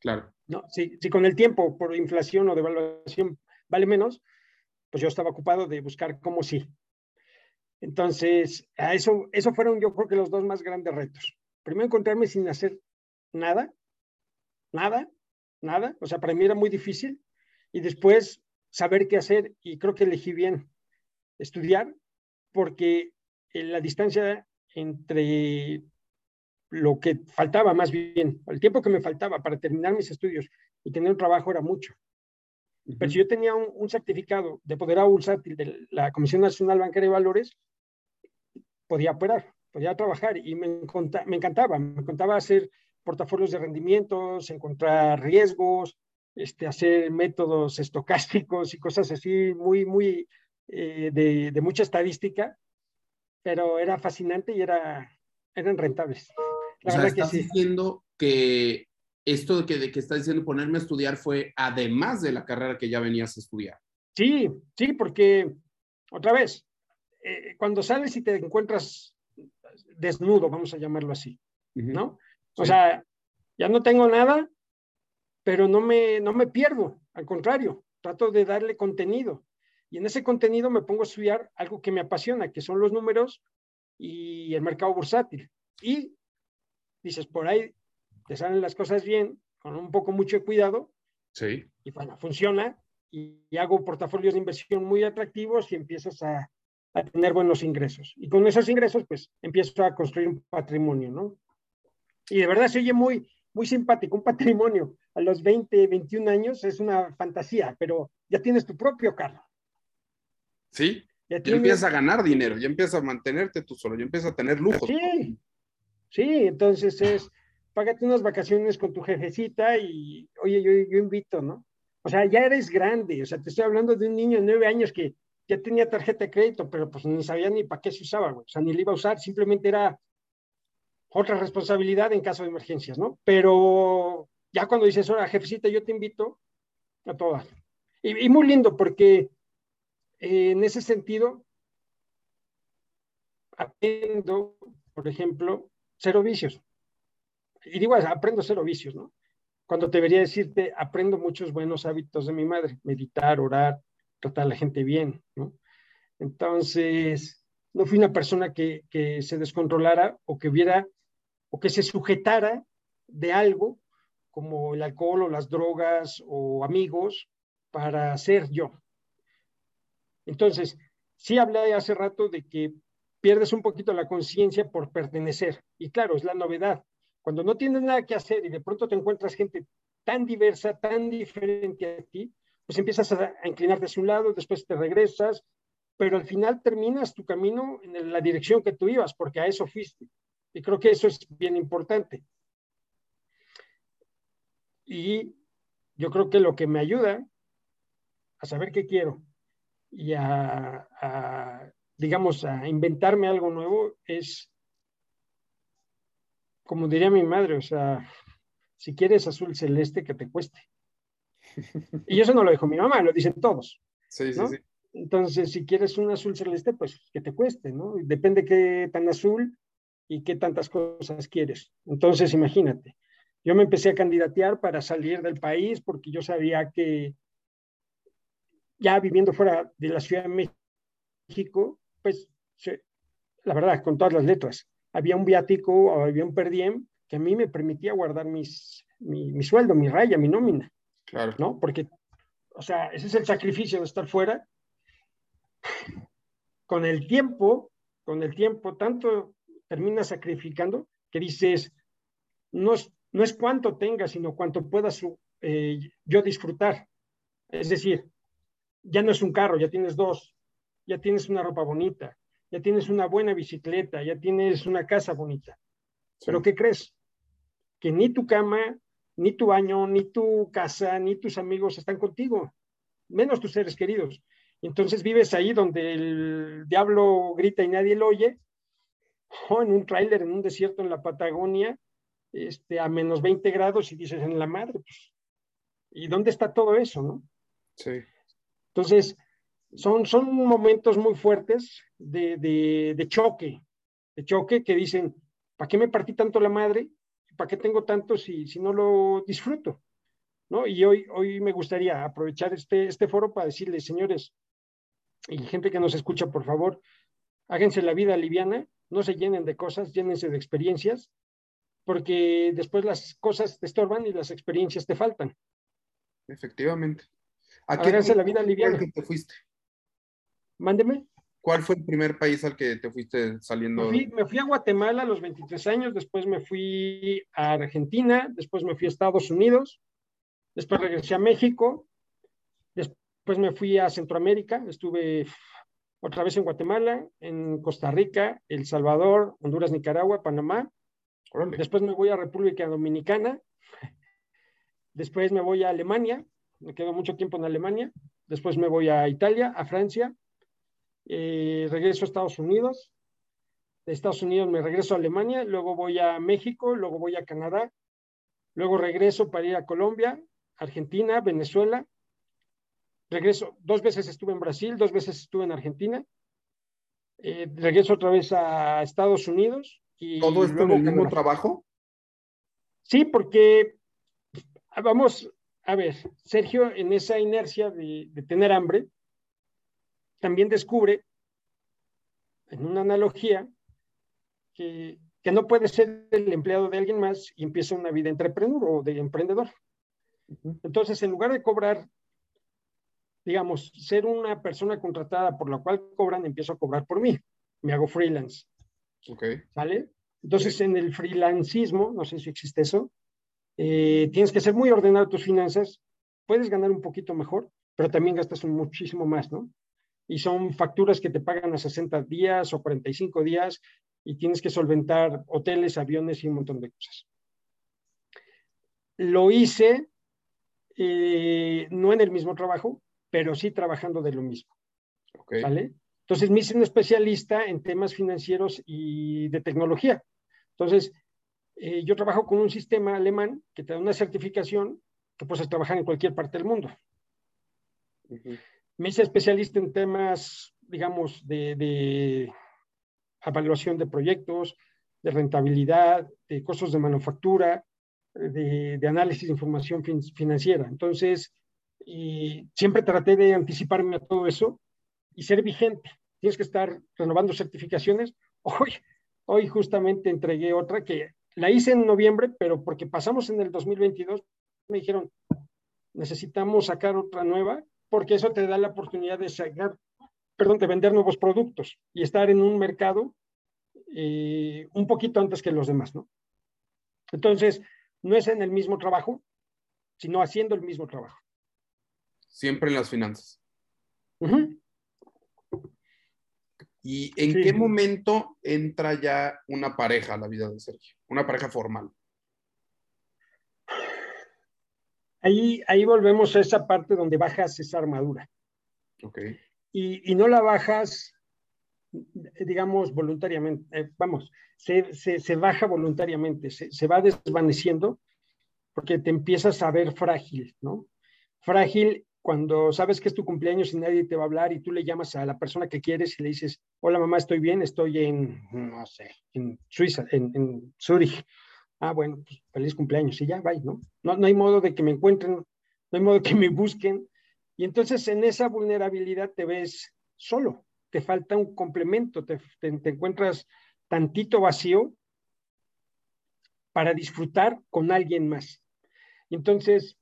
Claro. ¿no? Si, si, con el tiempo, por inflación o devaluación, vale menos, pues yo estaba ocupado de buscar cómo sí. Entonces, a eso, eso fueron yo creo que los dos más grandes retos. Primero encontrarme sin hacer nada, nada, nada. O sea, para mí era muy difícil. Y después saber qué hacer y creo que elegí bien estudiar porque la distancia entre lo que faltaba más bien, el tiempo que me faltaba para terminar mis estudios y tener un trabajo era mucho. Pero si yo tenía un, certificado de poder bursátil de la Comisión Nacional Bancaria de Valores, podía operar, podía trabajar y me, me encantaba, me encantaba hacer portafolios de rendimientos, encontrar riesgos, este, hacer métodos estocásticos y cosas así muy, muy eh, de, de, mucha estadística pero era fascinante y era, eran rentables. La o sea, estás diciendo que esto de que, de que estás diciendo ponerme a estudiar fue además de la carrera que ya venías a estudiar. Sí, sí, porque otra vez, eh, cuando sales y te encuentras desnudo, vamos a llamarlo así, ¿no? O sea, ya no tengo nada, pero no me, no me pierdo, al contrario, trato de darle contenido. Y en ese contenido me pongo a estudiar algo que me apasiona, que son los números y el mercado bursátil. Y dices, por ahí te salen las cosas bien, con un poco mucho cuidado. Sí. Y bueno, funciona y, hago portafolios de inversión muy atractivos y empiezas a, a, tener buenos ingresos. Y con esos ingresos, pues empiezo a construir un patrimonio, ¿no? Y de verdad se oye muy, muy simpático, un patrimonio a los 20, 21 años es una fantasía, pero ya tienes tu propio carro. Sí, ya, empiezas a ganar dinero, ya empiezas a mantenerte tú solo, ya empiezas a tener lujo. Sí, sí, entonces es, págate unas vacaciones con tu jefecita y, oye, yo, yo invito, ¿no? O sea, ya eres grande, o sea, te estoy hablando de un niño de nueve años que ya tenía tarjeta de crédito, pero pues ni sabía ni para qué se usaba, güey. O sea, ni le iba a usar, simplemente era otra responsabilidad en caso de emergencias, ¿no? Pero ya cuando dices, hola, jefecita, yo te invito a todas. Y, muy lindo porque eh, en ese sentido aprendo, por ejemplo, cero vicios. Y digo, aprendo cero vicios, ¿no? Cuando debería decirte, aprendo muchos buenos hábitos de mi madre, meditar, orar, tratar a la gente bien, ¿no? Entonces, no fui una persona que, que se descontrolara o que viera o que se sujetara de algo como el alcohol o las drogas o amigos para ser yo. Entonces, sí hablé hace rato de que pierdes un poquito la conciencia por pertenecer. Y claro, es la novedad. Cuando no tienes nada que hacer y de pronto te encuentras gente tan diversa, tan diferente a ti, pues empiezas a, inclinarte hacia un lado, después te regresas, pero al final terminas tu camino en la dirección que tú ibas, porque a eso fuiste. Y creo que eso es bien importante. Y yo creo que lo que me ayuda a saber qué quiero y a, digamos, a inventarme algo nuevo es, como diría mi madre, o sea, si quieres azul celeste, que te cueste. Y eso no lo dijo mi mamá, lo dicen todos. Sí, sí, sí. Entonces, si quieres un azul celeste, pues que te cueste, ¿no? Depende qué tan azul y qué tantas cosas quieres. Entonces, imagínate, yo me empecé a candidatear para salir del país porque yo sabía que ya viviendo fuera de la Ciudad de México, pues la verdad, con todas las letras, había un viático o había un perdiem que a mí me permitía guardar mis, mi, mi, sueldo, mi raya, mi nómina. Claro. ¿No? Porque, o sea, ese es el sacrificio de estar fuera. Con el tiempo, con el tiempo, tanto terminas sacrificando, que dices, no es, no es cuánto tengas, sino cuánto puedas eh, yo disfrutar. Es decir, ya no es un carro, ya tienes dos, ya tienes una ropa bonita, ya tienes una buena bicicleta, ya tienes una casa bonita. Pero ¿qué crees? Que ni tu cama, ni tu baño, ni tu casa, ni tus amigos están contigo, menos tus seres queridos. Entonces vives ahí donde el diablo grita y nadie lo oye, o en un tráiler en un desierto en la Patagonia, este, a menos 20 grados y dices, en la madre, pues, ¿y dónde está todo eso, no? Sí. Entonces, son, son momentos muy fuertes de, de, choque, de choque que dicen, ¿para qué me partí tanto la madre? ¿Para qué tengo tanto si, si no lo disfruto? ¿No? Y hoy, hoy me gustaría aprovechar este, este foro para decirles, señores, y gente que nos escucha, por favor, háganse la vida liviana, no se llenen de cosas, llénense de experiencias, porque después las cosas te estorban y las experiencias te faltan. Efectivamente. ¿A qué la vida liviana. te fuiste? Mándeme. ¿Cuál fue el primer país al que te fuiste saliendo? Me fui, a Guatemala a los 23 años, después me fui a Argentina, después me fui a Estados Unidos, después regresé a México, después me fui a Centroamérica, estuve otra vez en Guatemala, en Costa Rica, El Salvador, Honduras, Nicaragua, Panamá. Después me voy a República Dominicana. Después me voy a Alemania. Me quedo mucho tiempo en Alemania. Después me voy a Italia, a Francia. Eh, regreso a Estados Unidos. De Estados Unidos me regreso a Alemania. Luego voy a México. Luego voy a Canadá. Luego regreso para ir a Colombia, Argentina, Venezuela, regreso, dos veces estuve en Brasil, dos veces estuve en Argentina, eh, regreso otra vez a Estados Unidos. Y ¿Todo esto en el mismo trabajo? Sí, porque vamos, a ver, Sergio en esa inercia de, de tener hambre, también descubre, en una analogía, que que no puede ser el empleado de alguien más y empieza una vida entrepreneur o de emprendedor. Entonces, en lugar de cobrar, digamos, ser una persona contratada por la cual cobran, empiezo a cobrar por mí. Me hago freelance. Ok. ¿Sale? Entonces, en el freelancismo, no sé si existe eso, eh, tienes que ser muy ordenado tus finanzas, puedes ganar un poquito mejor, pero también gastas muchísimo más, ¿no? Y son facturas que te pagan a 60 días o 45 días y tienes que solventar hoteles, aviones y un montón de cosas. Lo hice eh, no en el mismo trabajo, pero sí trabajando de lo mismo. ¿Vale? Entonces me hice un especialista en temas financieros y de tecnología. Entonces, eh, yo trabajo con un sistema alemán que te da una certificación que puedes trabajar en cualquier parte del mundo. Me hice especialista en temas, digamos, de, evaluación de proyectos, de rentabilidad, de costos de manufactura, de, análisis de información financiera. Entonces, y siempre traté de anticiparme a todo eso y ser vigente. Tienes que estar renovando certificaciones. Hoy, hoy justamente entregué otra que la hice en noviembre, pero porque pasamos en el 2022, me dijeron, necesitamos sacar otra nueva, porque eso te da la oportunidad de sacar, perdón, de vender nuevos productos y estar en un mercado eh, un poquito antes que los demás, ¿no? Entonces, no es en el mismo trabajo, sino haciendo el mismo trabajo. Siempre en las finanzas. ¿Y en qué momento entra ya una pareja a la vida de Sergio? Una pareja formal. Ahí, ahí volvemos a esa parte donde bajas esa armadura. Ok. Y, no la bajas, digamos, voluntariamente. Eh, vamos, se, baja voluntariamente, se, se va desvaneciendo porque te empiezas a ver frágil, ¿no? Frágil cuando sabes que es tu cumpleaños y nadie te va a hablar y tú le llamas a la persona que quieres y le dices, hola mamá, estoy bien, estoy en, no sé, en Suiza, en, en Zurich. Ah, bueno, pues feliz cumpleaños y ya, bye, ¿no? ¿no? No hay modo de que me encuentren, no hay modo de que me busquen. Y entonces en esa vulnerabilidad te ves solo, te falta un complemento, te, te encuentras tantito vacío para disfrutar con alguien más. Entonces,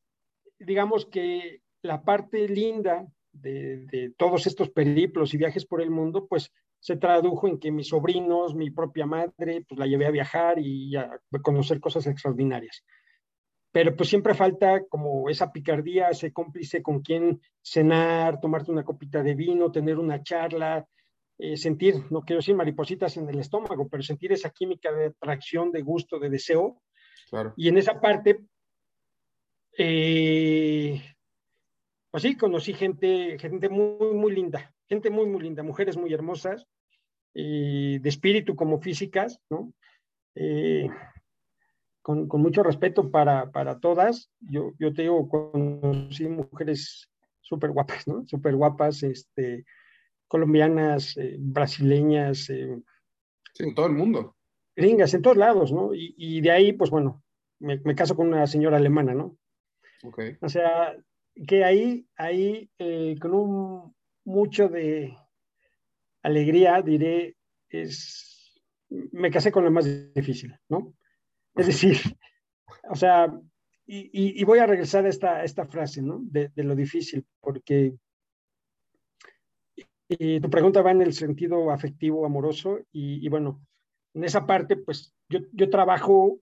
digamos que la parte linda de, todos estos periplos y viajes por el mundo, pues se tradujo en que mis sobrinos, mi propia madre, pues la llevé a viajar y a conocer cosas extraordinarias. Pero pues siempre falta como esa picardía, ese cómplice con quien cenar, tomarte una copita de vino, tener una charla, eh, sentir, no quiero decir maripositas en el estómago, pero sentir esa química de atracción, de gusto, de deseo. Claro. Y en esa parte, eh, pues sí, conocí gente, gente muy, muy linda, gente muy, muy linda, mujeres muy hermosas, de espíritu como físicas, ¿no? Eh, con, mucho respeto para, todas. Yo, yo te digo, conocí mujeres súper guapas, ¿no? Súper guapas, este, colombianas, eh, brasileñas. Eh, sí, en todo el mundo. Gringas, en todos lados, ¿no? Y, de ahí, pues bueno, me, me, caso con una señora alemana, ¿no? Ok. O sea, que ahí, ahí eh, con un mucho de alegría, diré, es, me casé con lo más difícil, ¿no? Es decir, o sea, y, voy a regresar a esta, esta frase, ¿no? De, lo difícil, porque tu pregunta va en el sentido afectivo, amoroso, y, bueno, en esa parte, pues yo, yo trabajo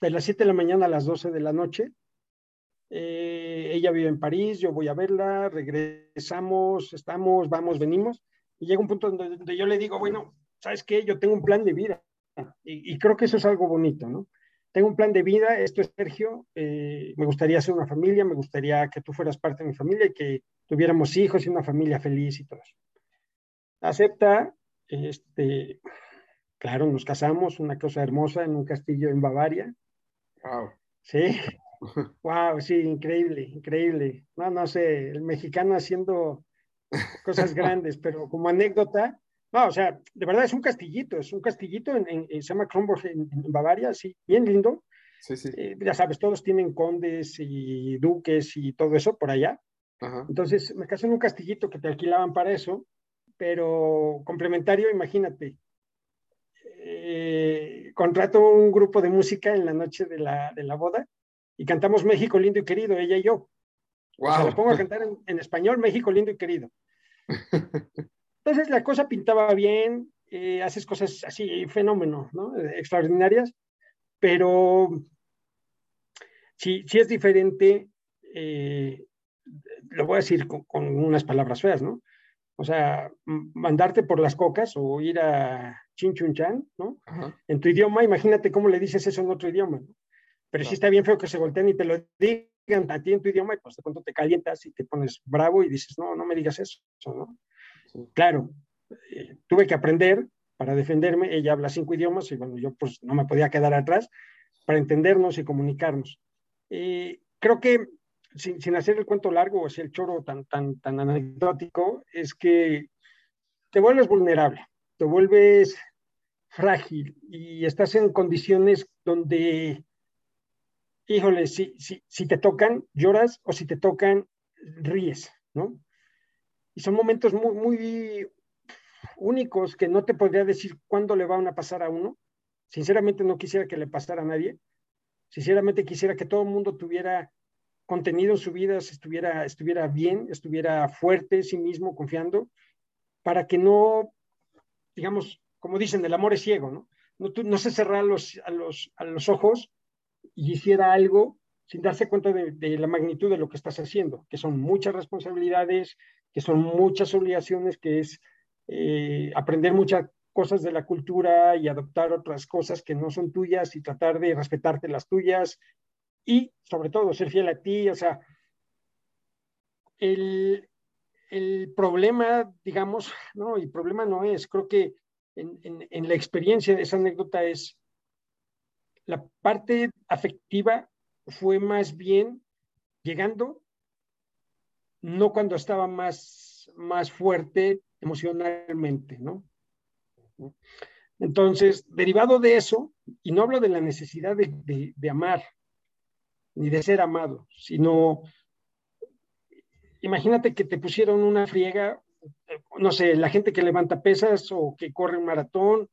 de las 7 de la mañana a las 12 de la noche, eh, ella vive en París, yo voy a verla, regresamos, estamos, vamos, venimos, y llega un punto donde, yo le digo, bueno, ¿sabes qué? Yo tengo un plan de vida, y, creo que eso es algo bonito, ¿no? Tengo un plan de vida, esto es Sergio, eh, me gustaría hacer una familia, me gustaría que tú fueras parte de mi familia y que tuviéramos hijos y una familia feliz y todo eso. Acepta, este, claro, nos casamos, una cosa hermosa en un castillo en Bavaria. Wow. Sí, Wow, sí, increíble, increíble. No, no sé, el mexicano haciendo cosas grandes, pero como anécdota, no, o sea, de verdad es un castillito, es un castillito en, se llama Kronborg en, Bavaria, sí, bien lindo. Sí, sí. Eh, ya sabes, todos tienen condes y duques y todo eso por allá. Entonces me casé en un castillito que te alquilaban para eso, pero complementario, imagínate, eh, contrato un grupo de música en la noche de la, de la boda y cantamos México lindo y querido, ella y yo. Wow. O sea, pongo a cantar en, en, español México lindo y querido. Entonces la cosa pintaba bien, eh, haces cosas así, fenómeno, ¿no? Extraordinarias, pero sí, sí es diferente, eh, lo voy a decir con, con, unas palabras feas, ¿no? O sea, mandarte por las cocas o ir a Chinchunchan, ¿no? Ajá. En tu idioma, imagínate cómo le dices eso en otro idioma, ¿no? Pero sí está bien feo que se volteen y te lo digan a ti en tu idioma y pues de pronto te calientas y te pones bravo y dices, no, no me digas eso, ¿no? Sí. Claro, eh, tuve que aprender para defenderme, ella habla cinco idiomas y bueno, yo pues no me podía quedar atrás para entendernos y comunicarnos. Eh, creo que sin, sin, hacer el cuento largo o así el choro tan, tan, tan anecdótico, es que te vuelves vulnerable, te vuelves frágil y estás en condiciones donde, híjole, si, si, te tocan, lloras o si te tocan, ríes, ¿no? Y son momentos muy, muy únicos que no te podría decir cuándo le van a pasar a uno. Sinceramente no quisiera que le pasara a nadie. Sinceramente quisiera que todo el mundo tuviera contenido en su vida, estuviera, estuviera bien, estuviera fuerte, sí mismo, confiando, para que no, digamos, como dicen, el amor es ciego, ¿no? No, se cerrara los, los, a los ojos y hiciera algo sin darse cuenta de, la magnitud de lo que estás haciendo, que son muchas responsabilidades, que son muchas obligaciones, que es eh, aprender muchas cosas de la cultura y adoptar otras cosas que no son tuyas y tratar de respetarte las tuyas y sobre todo ser fiel a ti, o sea, el, el problema, digamos, no, el problema no es, creo que en, en, en la experiencia de esa anécdota es la parte afectiva fue más bien llegando, no cuando estaba más, más fuerte emocionalmente, ¿no? Entonces, derivado de eso, y no hablo de la necesidad de, de, de amar, ni de ser amado, sino, imagínate que te pusieron una friega, no sé, la gente que levanta pesas o que corre un maratón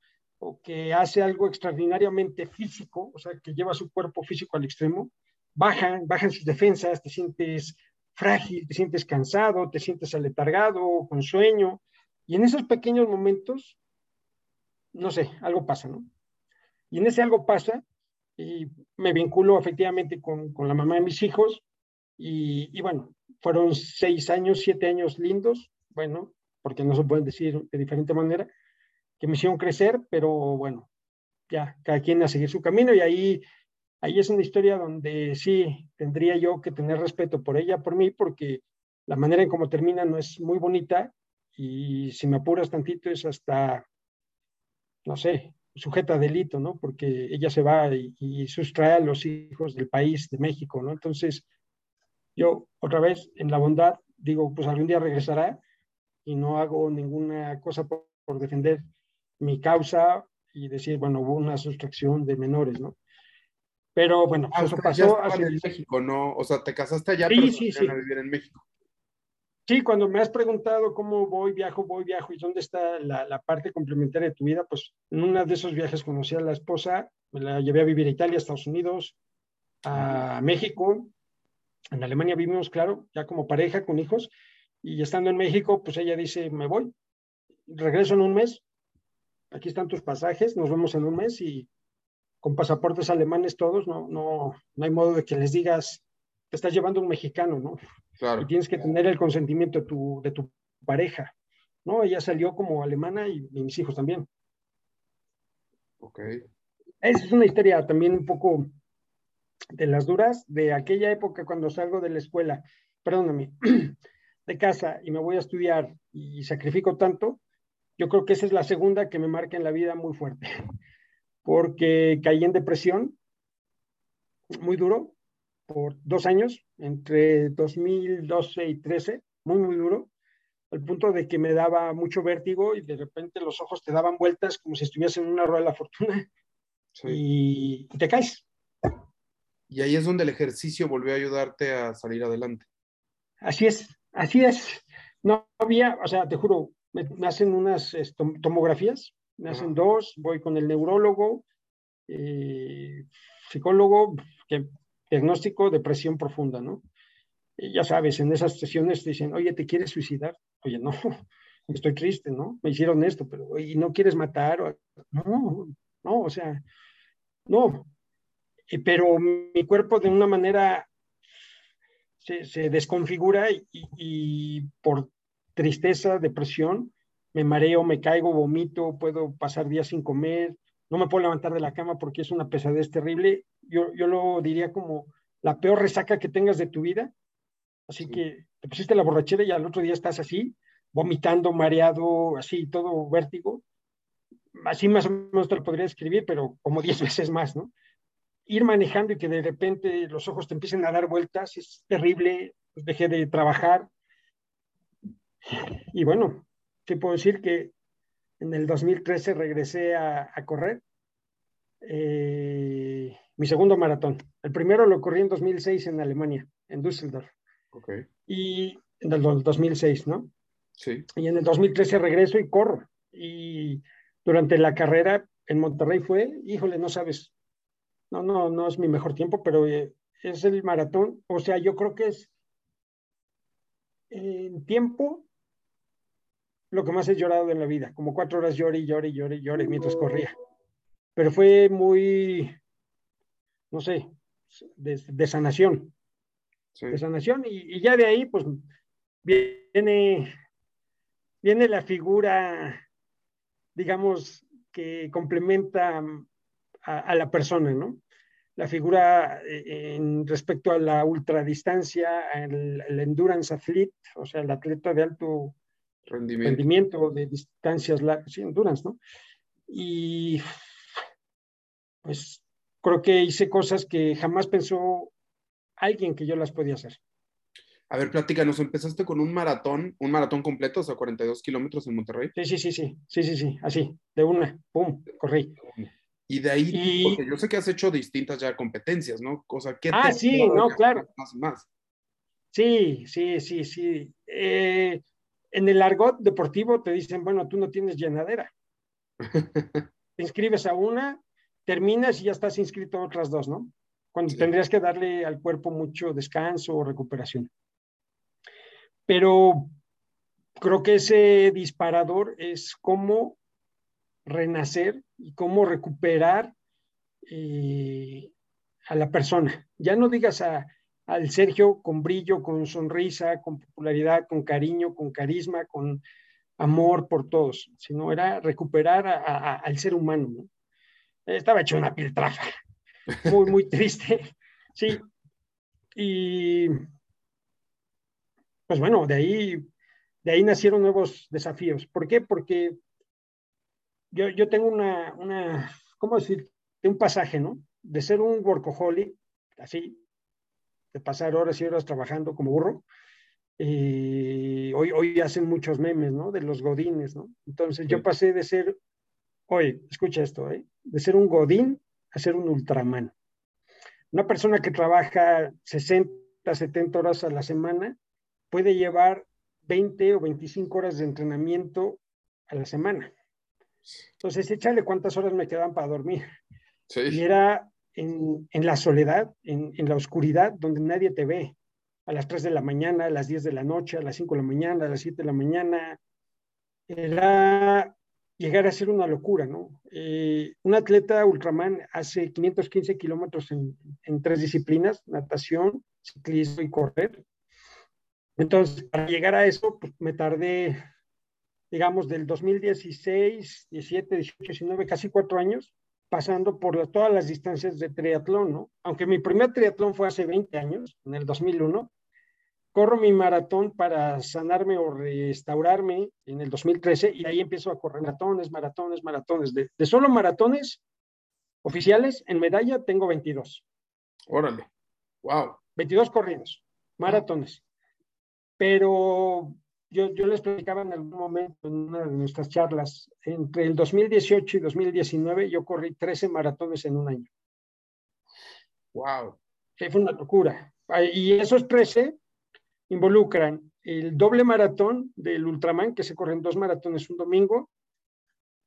o que hace algo extraordinariamente físico, o sea, que lleva su cuerpo físico al extremo, bajan, bajan sus defensas, te sientes frágil, te sientes cansado, te sientes aletargado, con sueño, y en esos pequeños momentos, no sé, algo pasa, ¿no? Y en ese algo pasa, y me vinculo efectivamente con, con la mamá de mis hijos, y, y, bueno, fueron seis años, siete años lindos, bueno, porque no se pueden decir de diferente manera, que me hicieron crecer, pero bueno, ya, cada quien a seguir su camino, y ahí, ahí es una historia donde sí tendría yo que tener respeto por ella, por mí, porque la manera en cómo termina no es muy bonita, y si me apuras tantito es hasta, no sé, sujeta a delito, ¿no? Porque ella se va y, sustrae a los hijos del país, de México, ¿no? Entonces, yo otra vez en la bondad digo, pues algún día regresará y no hago ninguna cosa por defender mi causa y decir, bueno, hubo una sustracción de menores, ¿no? Pero bueno, ah, eso pasó en México, ¿no? O sea, te casaste allá, sí, pero sí, sí. a vivir en México. Sí, cuando me has preguntado cómo voy, viajo, voy, viajo y dónde está la, la, parte complementaria de tu vida, pues en uno de esos viajes conocí a la esposa, me la llevé a vivir a Italia, Estados Unidos, a México. En Alemania vivimos, claro, ya como pareja, con hijos. Y estando en México, pues ella dice, me voy, regreso en un mes, aquí están tus pasajes, nos vemos en un mes y con pasaportes alemanes todos, no, no, no hay modo de que les digas, te estás llevando un mexicano, ¿no? Claro. Y tienes que tener el consentimiento de tu, de tu pareja, ¿no? Ella salió como alemana y, y, mis hijos también. Ok. Esa es una historia también un poco de las duras de aquella época cuando salgo de la escuela, perdóname, de casa y me voy a estudiar y sacrifico tanto, yo creo que esa es la segunda que me marca en la vida muy fuerte, porque caí en depresión muy duro por dos años, entre 2012 y 13, muy, muy duro, al punto de que me daba mucho vértigo y de repente los ojos te daban vueltas como si estuviese en una rueda de la fortuna sí. y, y te caes. Y ahí es donde el ejercicio volvió a ayudarte a salir adelante. Así es, así es. No había, o sea, te juro, me, me hacen unas tomografías Me hacen dos, voy con el neurólogo, eh, psicólogo, que, diagnóstico, depresión profunda, ¿no? Y ya sabes, en esas sesiones dicen, oye, ¿te quieres suicidar? Oye, no, estoy triste, ¿no? Me hicieron esto, pero, ¿y no quieres matar? No, no, o sea, no. Pero mi cuerpo de una manera se, desconfigura y, por tristeza, depresión, me mareo, me caigo, vomito, puedo pasar días sin comer, no me puedo levantar de la cama porque es una pesadez terrible. Yo, yo lo diría como la peor resaca que tengas de tu vida. Así que te pusiste la borrachera y al otro día estás así, vomitando, mareado, así, todo vértigo. Así más o menos te lo podría escribir, pero como diez veces más, ¿no? ir manejando y que de repente los ojos te empiecen a dar vueltas, es terrible, pues dejé de trabajar. Y bueno, te puedo decir que en el 2013 regresé a, correr eh, mi segundo maratón. El primero lo corrí en 2006 en Alemania, en Düsseldorf. Okay. Y en el 2006, ¿no? Sí. Y en el 2013 regreso y corro. Y durante la carrera en Monterrey fue, híjole, no sabes, no, no, no es mi mejor tiempo, pero eh, es el maratón. O sea, yo creo que es en tiempo lo que más he llorado en la vida. Como cuatro horas lloré y lloré lloré lloré mientras corría. Pero fue muy, no sé, de, sanación. De sanación. Y, y, ya de ahí, pues, viene, viene la figura, digamos, que complementa a, la persona, ¿no? La figura eh, en respecto a la ultradistancia, el, el endurance athlete, o sea, el atleta de alto rendimiento, de distancias largas, sí, endurance, ¿no? Y pues creo que hice cosas que jamás pensó alguien que yo las podía hacer. A ver, platícanos, empezaste con un maratón, un maratón completo, o sea, 42 kilómetros en Monterrey. Sí, sí, sí, sí, sí, sí, sí, así, de una, pum, corrí. Y de ahí, porque yo sé que has hecho distintas ya competencias, ¿no? Cosa que... Ah, sí, no, claro. Más, más. Sí, sí, sí, sí. Eh, en el argot deportivo te dicen, bueno, tú no tienes llenadera. te inscribes a una, terminas y ya estás inscrito a otras dos, ¿no? Cuando tendrías que darle al cuerpo mucho descanso o recuperación. Pero creo que ese disparador es cómo renacer y cómo recuperar eh, a la persona. Ya no digas a, al Sergio con brillo, con sonrisa, con popularidad, con cariño, con carisma, con amor por todos, sino era recuperar al ser humano. Estaba hecho una piltrafa, muy, muy triste. Sí. Y pues bueno, de ahí, de ahí nacieron nuevos desafíos. ¿Por qué? Porque yo, tengo una, una, ¿cómo decir? Un pasaje, ¿no? De ser un workaholic, así, de pasar horas y horas trabajando como burro. Y hoy, hoy hacen muchos memes, ¿no? De los godines, ¿no? Entonces yo pasé de ser, oye, escucha esto, ¿eh? De ser un godín a ser un ultraman. Una persona que trabaja 60, 70 horas a la semana puede llevar 20 o 25 horas de entrenamiento a la semana. Entonces, échale cuántas horas me quedan para dormir. Y era en, la soledad, en, la oscuridad, donde nadie te ve. A las 3 de la mañana, a las 10 de la noche, a las 5 de la mañana, a las 7 de la mañana. Era llegar a ser una locura, ¿no? Eh, un atleta ultraman hace 515 kilómetros en, en, tres disciplinas, natación, ciclismo y correr. Entonces, para llegar a eso, pues me tardé digamos, del 2016, 17, 18, 19, casi cuatro años, pasando por todas las distancias de triatlón, ¿no? Aunque mi primer triatlón fue hace 20 años, en el 2001, corro mi maratón para sanarme o restaurarme en el 2013 y ahí empiezo a correr maratones, maratones, maratones. De, de solo maratones oficiales, en medalla tengo 22. Órale, wow. 22 corridos, maratones. Pero yo, yo les platicaba en algún momento en una de nuestras charlas, entre el 2018 y 2019 yo corrí 13 maratones en un año. Wow. fue una locura. Y esos 13 involucran el doble maratón del Ultraman, que se corren dos maratones un domingo,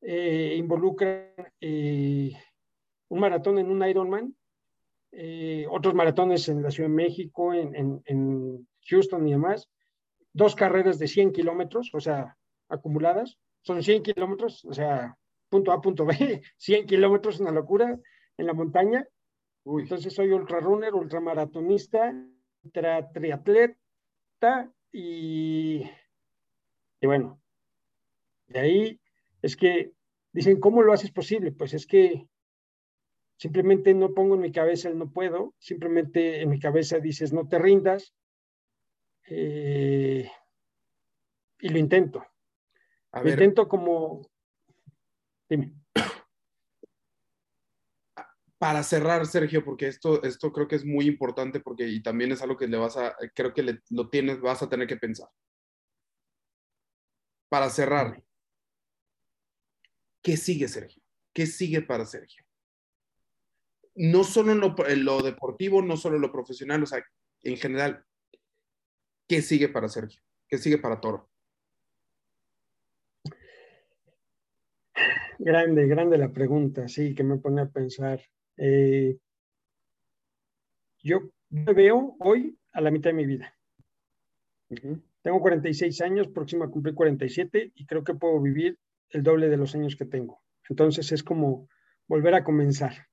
eh, involucran eh, un maratón en un Ironman, eh, otros maratones en la Ciudad de México, en, en, Houston y demás, dos carreras de 100 kilómetros, o sea, acumuladas, son 100 kilómetros, o sea, punto A, punto B, 100 kilómetros, una locura, en la montaña. Entonces soy ultrarunner, ultramaratonista, ultra triatleta y, y bueno, de ahí es que dicen, ¿cómo lo haces posible? Pues es que simplemente no pongo en mi cabeza el no puedo, simplemente en mi cabeza dices, no te rindas, eh, y lo intento. lo intento como... Dime. Para cerrar, Sergio, porque esto, esto creo que es muy importante porque y también es algo que le vas a, creo que le, lo tienes, vas a tener que pensar. Para cerrar, ¿qué sigue, Sergio? ¿Qué sigue para Sergio? No solo en lo, deportivo, no solo en lo profesional, o sea, en general, ¿qué sigue para Sergio? ¿Qué sigue para Toro? Grande, grande la pregunta, sí, que me pone a pensar. Eh, yo me veo hoy a la mitad de mi vida. Tengo 46 años, próximo a cumplir 47 y creo que puedo vivir el doble de los años que tengo. Entonces es como volver a comenzar,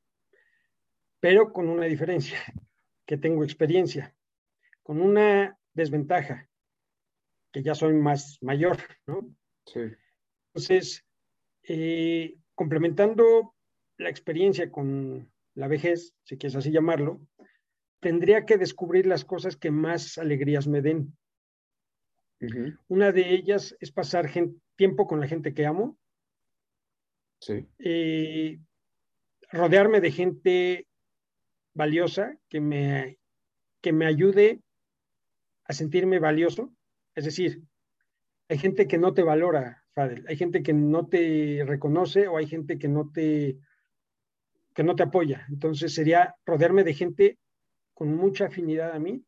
pero con una diferencia, que tengo experiencia, con una desventaja, que ya soy más mayor, ¿no? Sí. Entonces, eh, complementando la experiencia con la vejez, si quieres así llamarlo, tendría que descubrir las cosas que más alegrías me den. Una de ellas es pasar tiempo con la gente que amo. Sí. Eh, rodearme de gente valiosa que me, que me ayude a sentirme valioso. Es decir, hay gente que no te valora, Fadel. Hay gente que no te reconoce o hay gente que no te, que no te apoya. Entonces sería rodearme de gente con mucha afinidad a mí,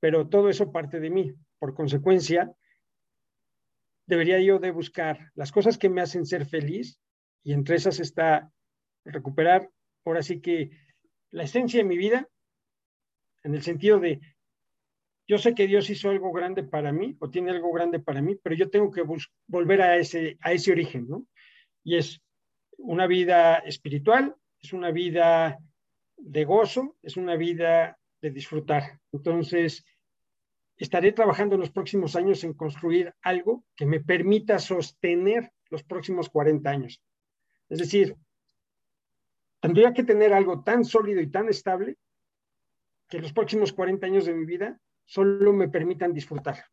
pero todo eso parte de mí. Por consecuencia, debería yo de buscar las cosas que me hacen ser feliz y entre esas está recuperar ahora sí que la esencia de mi vida, en el sentido de, yo sé que Dios hizo algo grande para mí o tiene algo grande para mí, pero yo tengo que volver a ese, a ese origen, ¿no? Y es una vida espiritual, es una vida de gozo, es una vida de disfrutar. Entonces, estaré trabajando en los próximos años en construir algo que me permita sostener los próximos 40 años. Es decir, tendría que tener algo tan sólido y tan estable que los próximos 40 años de mi vida solo me permitan disfrutar.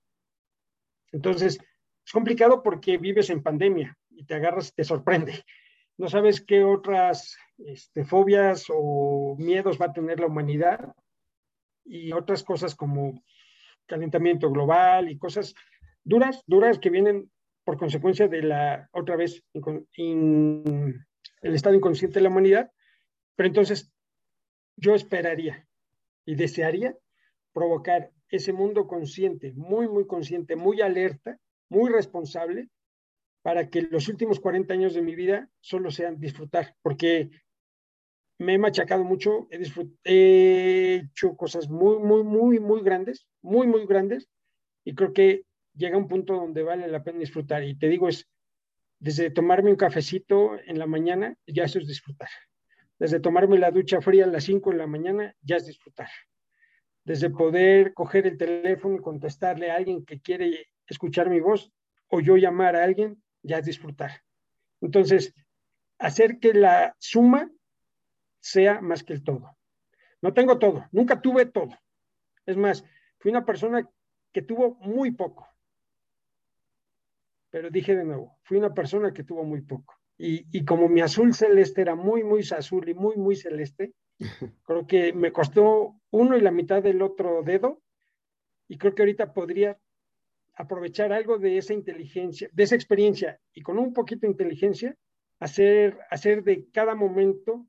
Entonces, es complicado porque vives en pandemia y te agarras te sorprende. No sabes qué otras este, fobias o miedos va a tener la humanidad y otras cosas como calentamiento global y cosas duras, duras que vienen por consecuencia de la, otra vez, el estado inconsciente de la humanidad. Pero entonces yo esperaría y desearía provocar ese mundo consciente, muy, muy consciente, muy alerta, muy responsable, para que los últimos 40 años de mi vida solo sean disfrutar, porque me he machacado mucho, he, he hecho cosas muy, muy, muy, muy grandes, muy, muy grandes, y creo que llega un punto donde vale la pena disfrutar. Y te digo, es desde tomarme un cafecito en la mañana, ya eso es disfrutar. Desde tomarme la ducha fría a las 5 de la mañana, ya es disfrutar. Desde poder coger el teléfono y contestarle a alguien que quiere escuchar mi voz o yo llamar a alguien, ya es disfrutar. Entonces, hacer que la suma sea más que el todo. No tengo todo, nunca tuve todo. Es más, fui una persona que tuvo muy poco. Pero dije de nuevo, fui una persona que tuvo muy poco. Y, como mi azul celeste era muy, muy azul y muy, muy celeste, creo que me costó uno y la mitad del otro dedo. Y creo que ahorita podría aprovechar algo de esa inteligencia, de esa experiencia y con un poquito de inteligencia, hacer, hacer de cada momento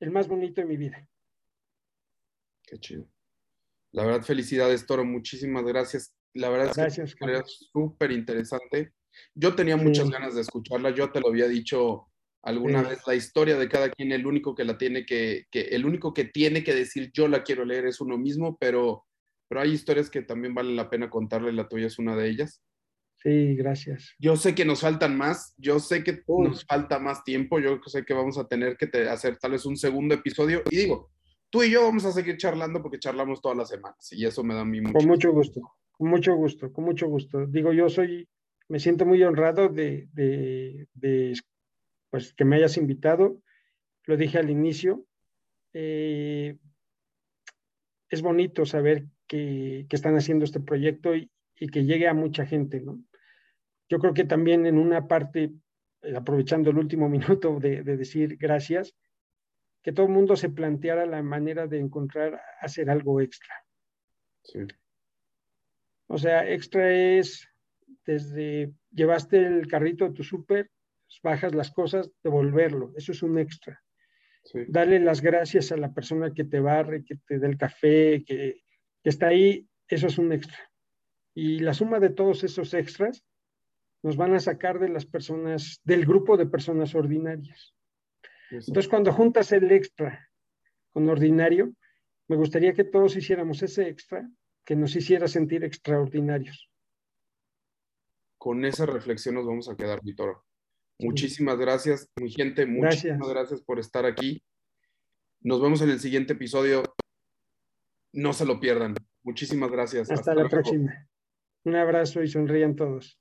el más bonito de mi vida. Qué chido. La verdad, felicidades, Toro. Muchísimas gracias. La verdad es que es súper interesante. Yo tenía muchas ganas de escucharla, yo te lo había dicho alguna vez, la historia de cada quien, el único que la tiene que, que, el único que tiene que decir yo la quiero leer es uno mismo, pero, pero hay historias que también valen la pena contarle, la tuya es una de ellas. Sí, gracias. Yo sé que nos faltan más, yo sé que nos falta más tiempo, yo sé que vamos a tener que hacer tal vez un segundo episodio. Y digo, tú y yo vamos a seguir charlando porque charlamos todas las semanas y eso me da a mí mucho. Con mucho gusto, con mucho gusto, con mucho gusto. Digo, yo soy, me siento muy honrado de, de, de pues, que me hayas invitado. Lo dije al inicio. Eh, es bonito saber que, que, están haciendo este proyecto y, y que llegue a mucha gente, ¿no? Yo creo que también en una parte, eh, aprovechando el último minuto de, decir gracias, que todo el mundo se planteara la manera de encontrar hacer algo extra. Sí. O sea, extra es desde llevaste el carrito de tu súper, bajas las cosas, devolverlo. Eso es un extra. Sí. Dale las gracias a la persona que te barre, que te dé el café, que, que está ahí. Eso es un extra. Y la suma de todos esos extras nos van a sacar de las personas, del grupo de personas ordinarias. Entonces, cuando juntas el extra con ordinario, me gustaría que todos hiciéramos ese extra que nos hiciera sentir extraordinarios. Con esa reflexión nos vamos a quedar, Víctor. Muchísimas gracias, mi gente. Muchísimas gracias. por estar aquí. Nos vemos en el siguiente episodio. No se lo pierdan. Muchísimas gracias. Hasta, la próxima. Un abrazo y sonrían todos.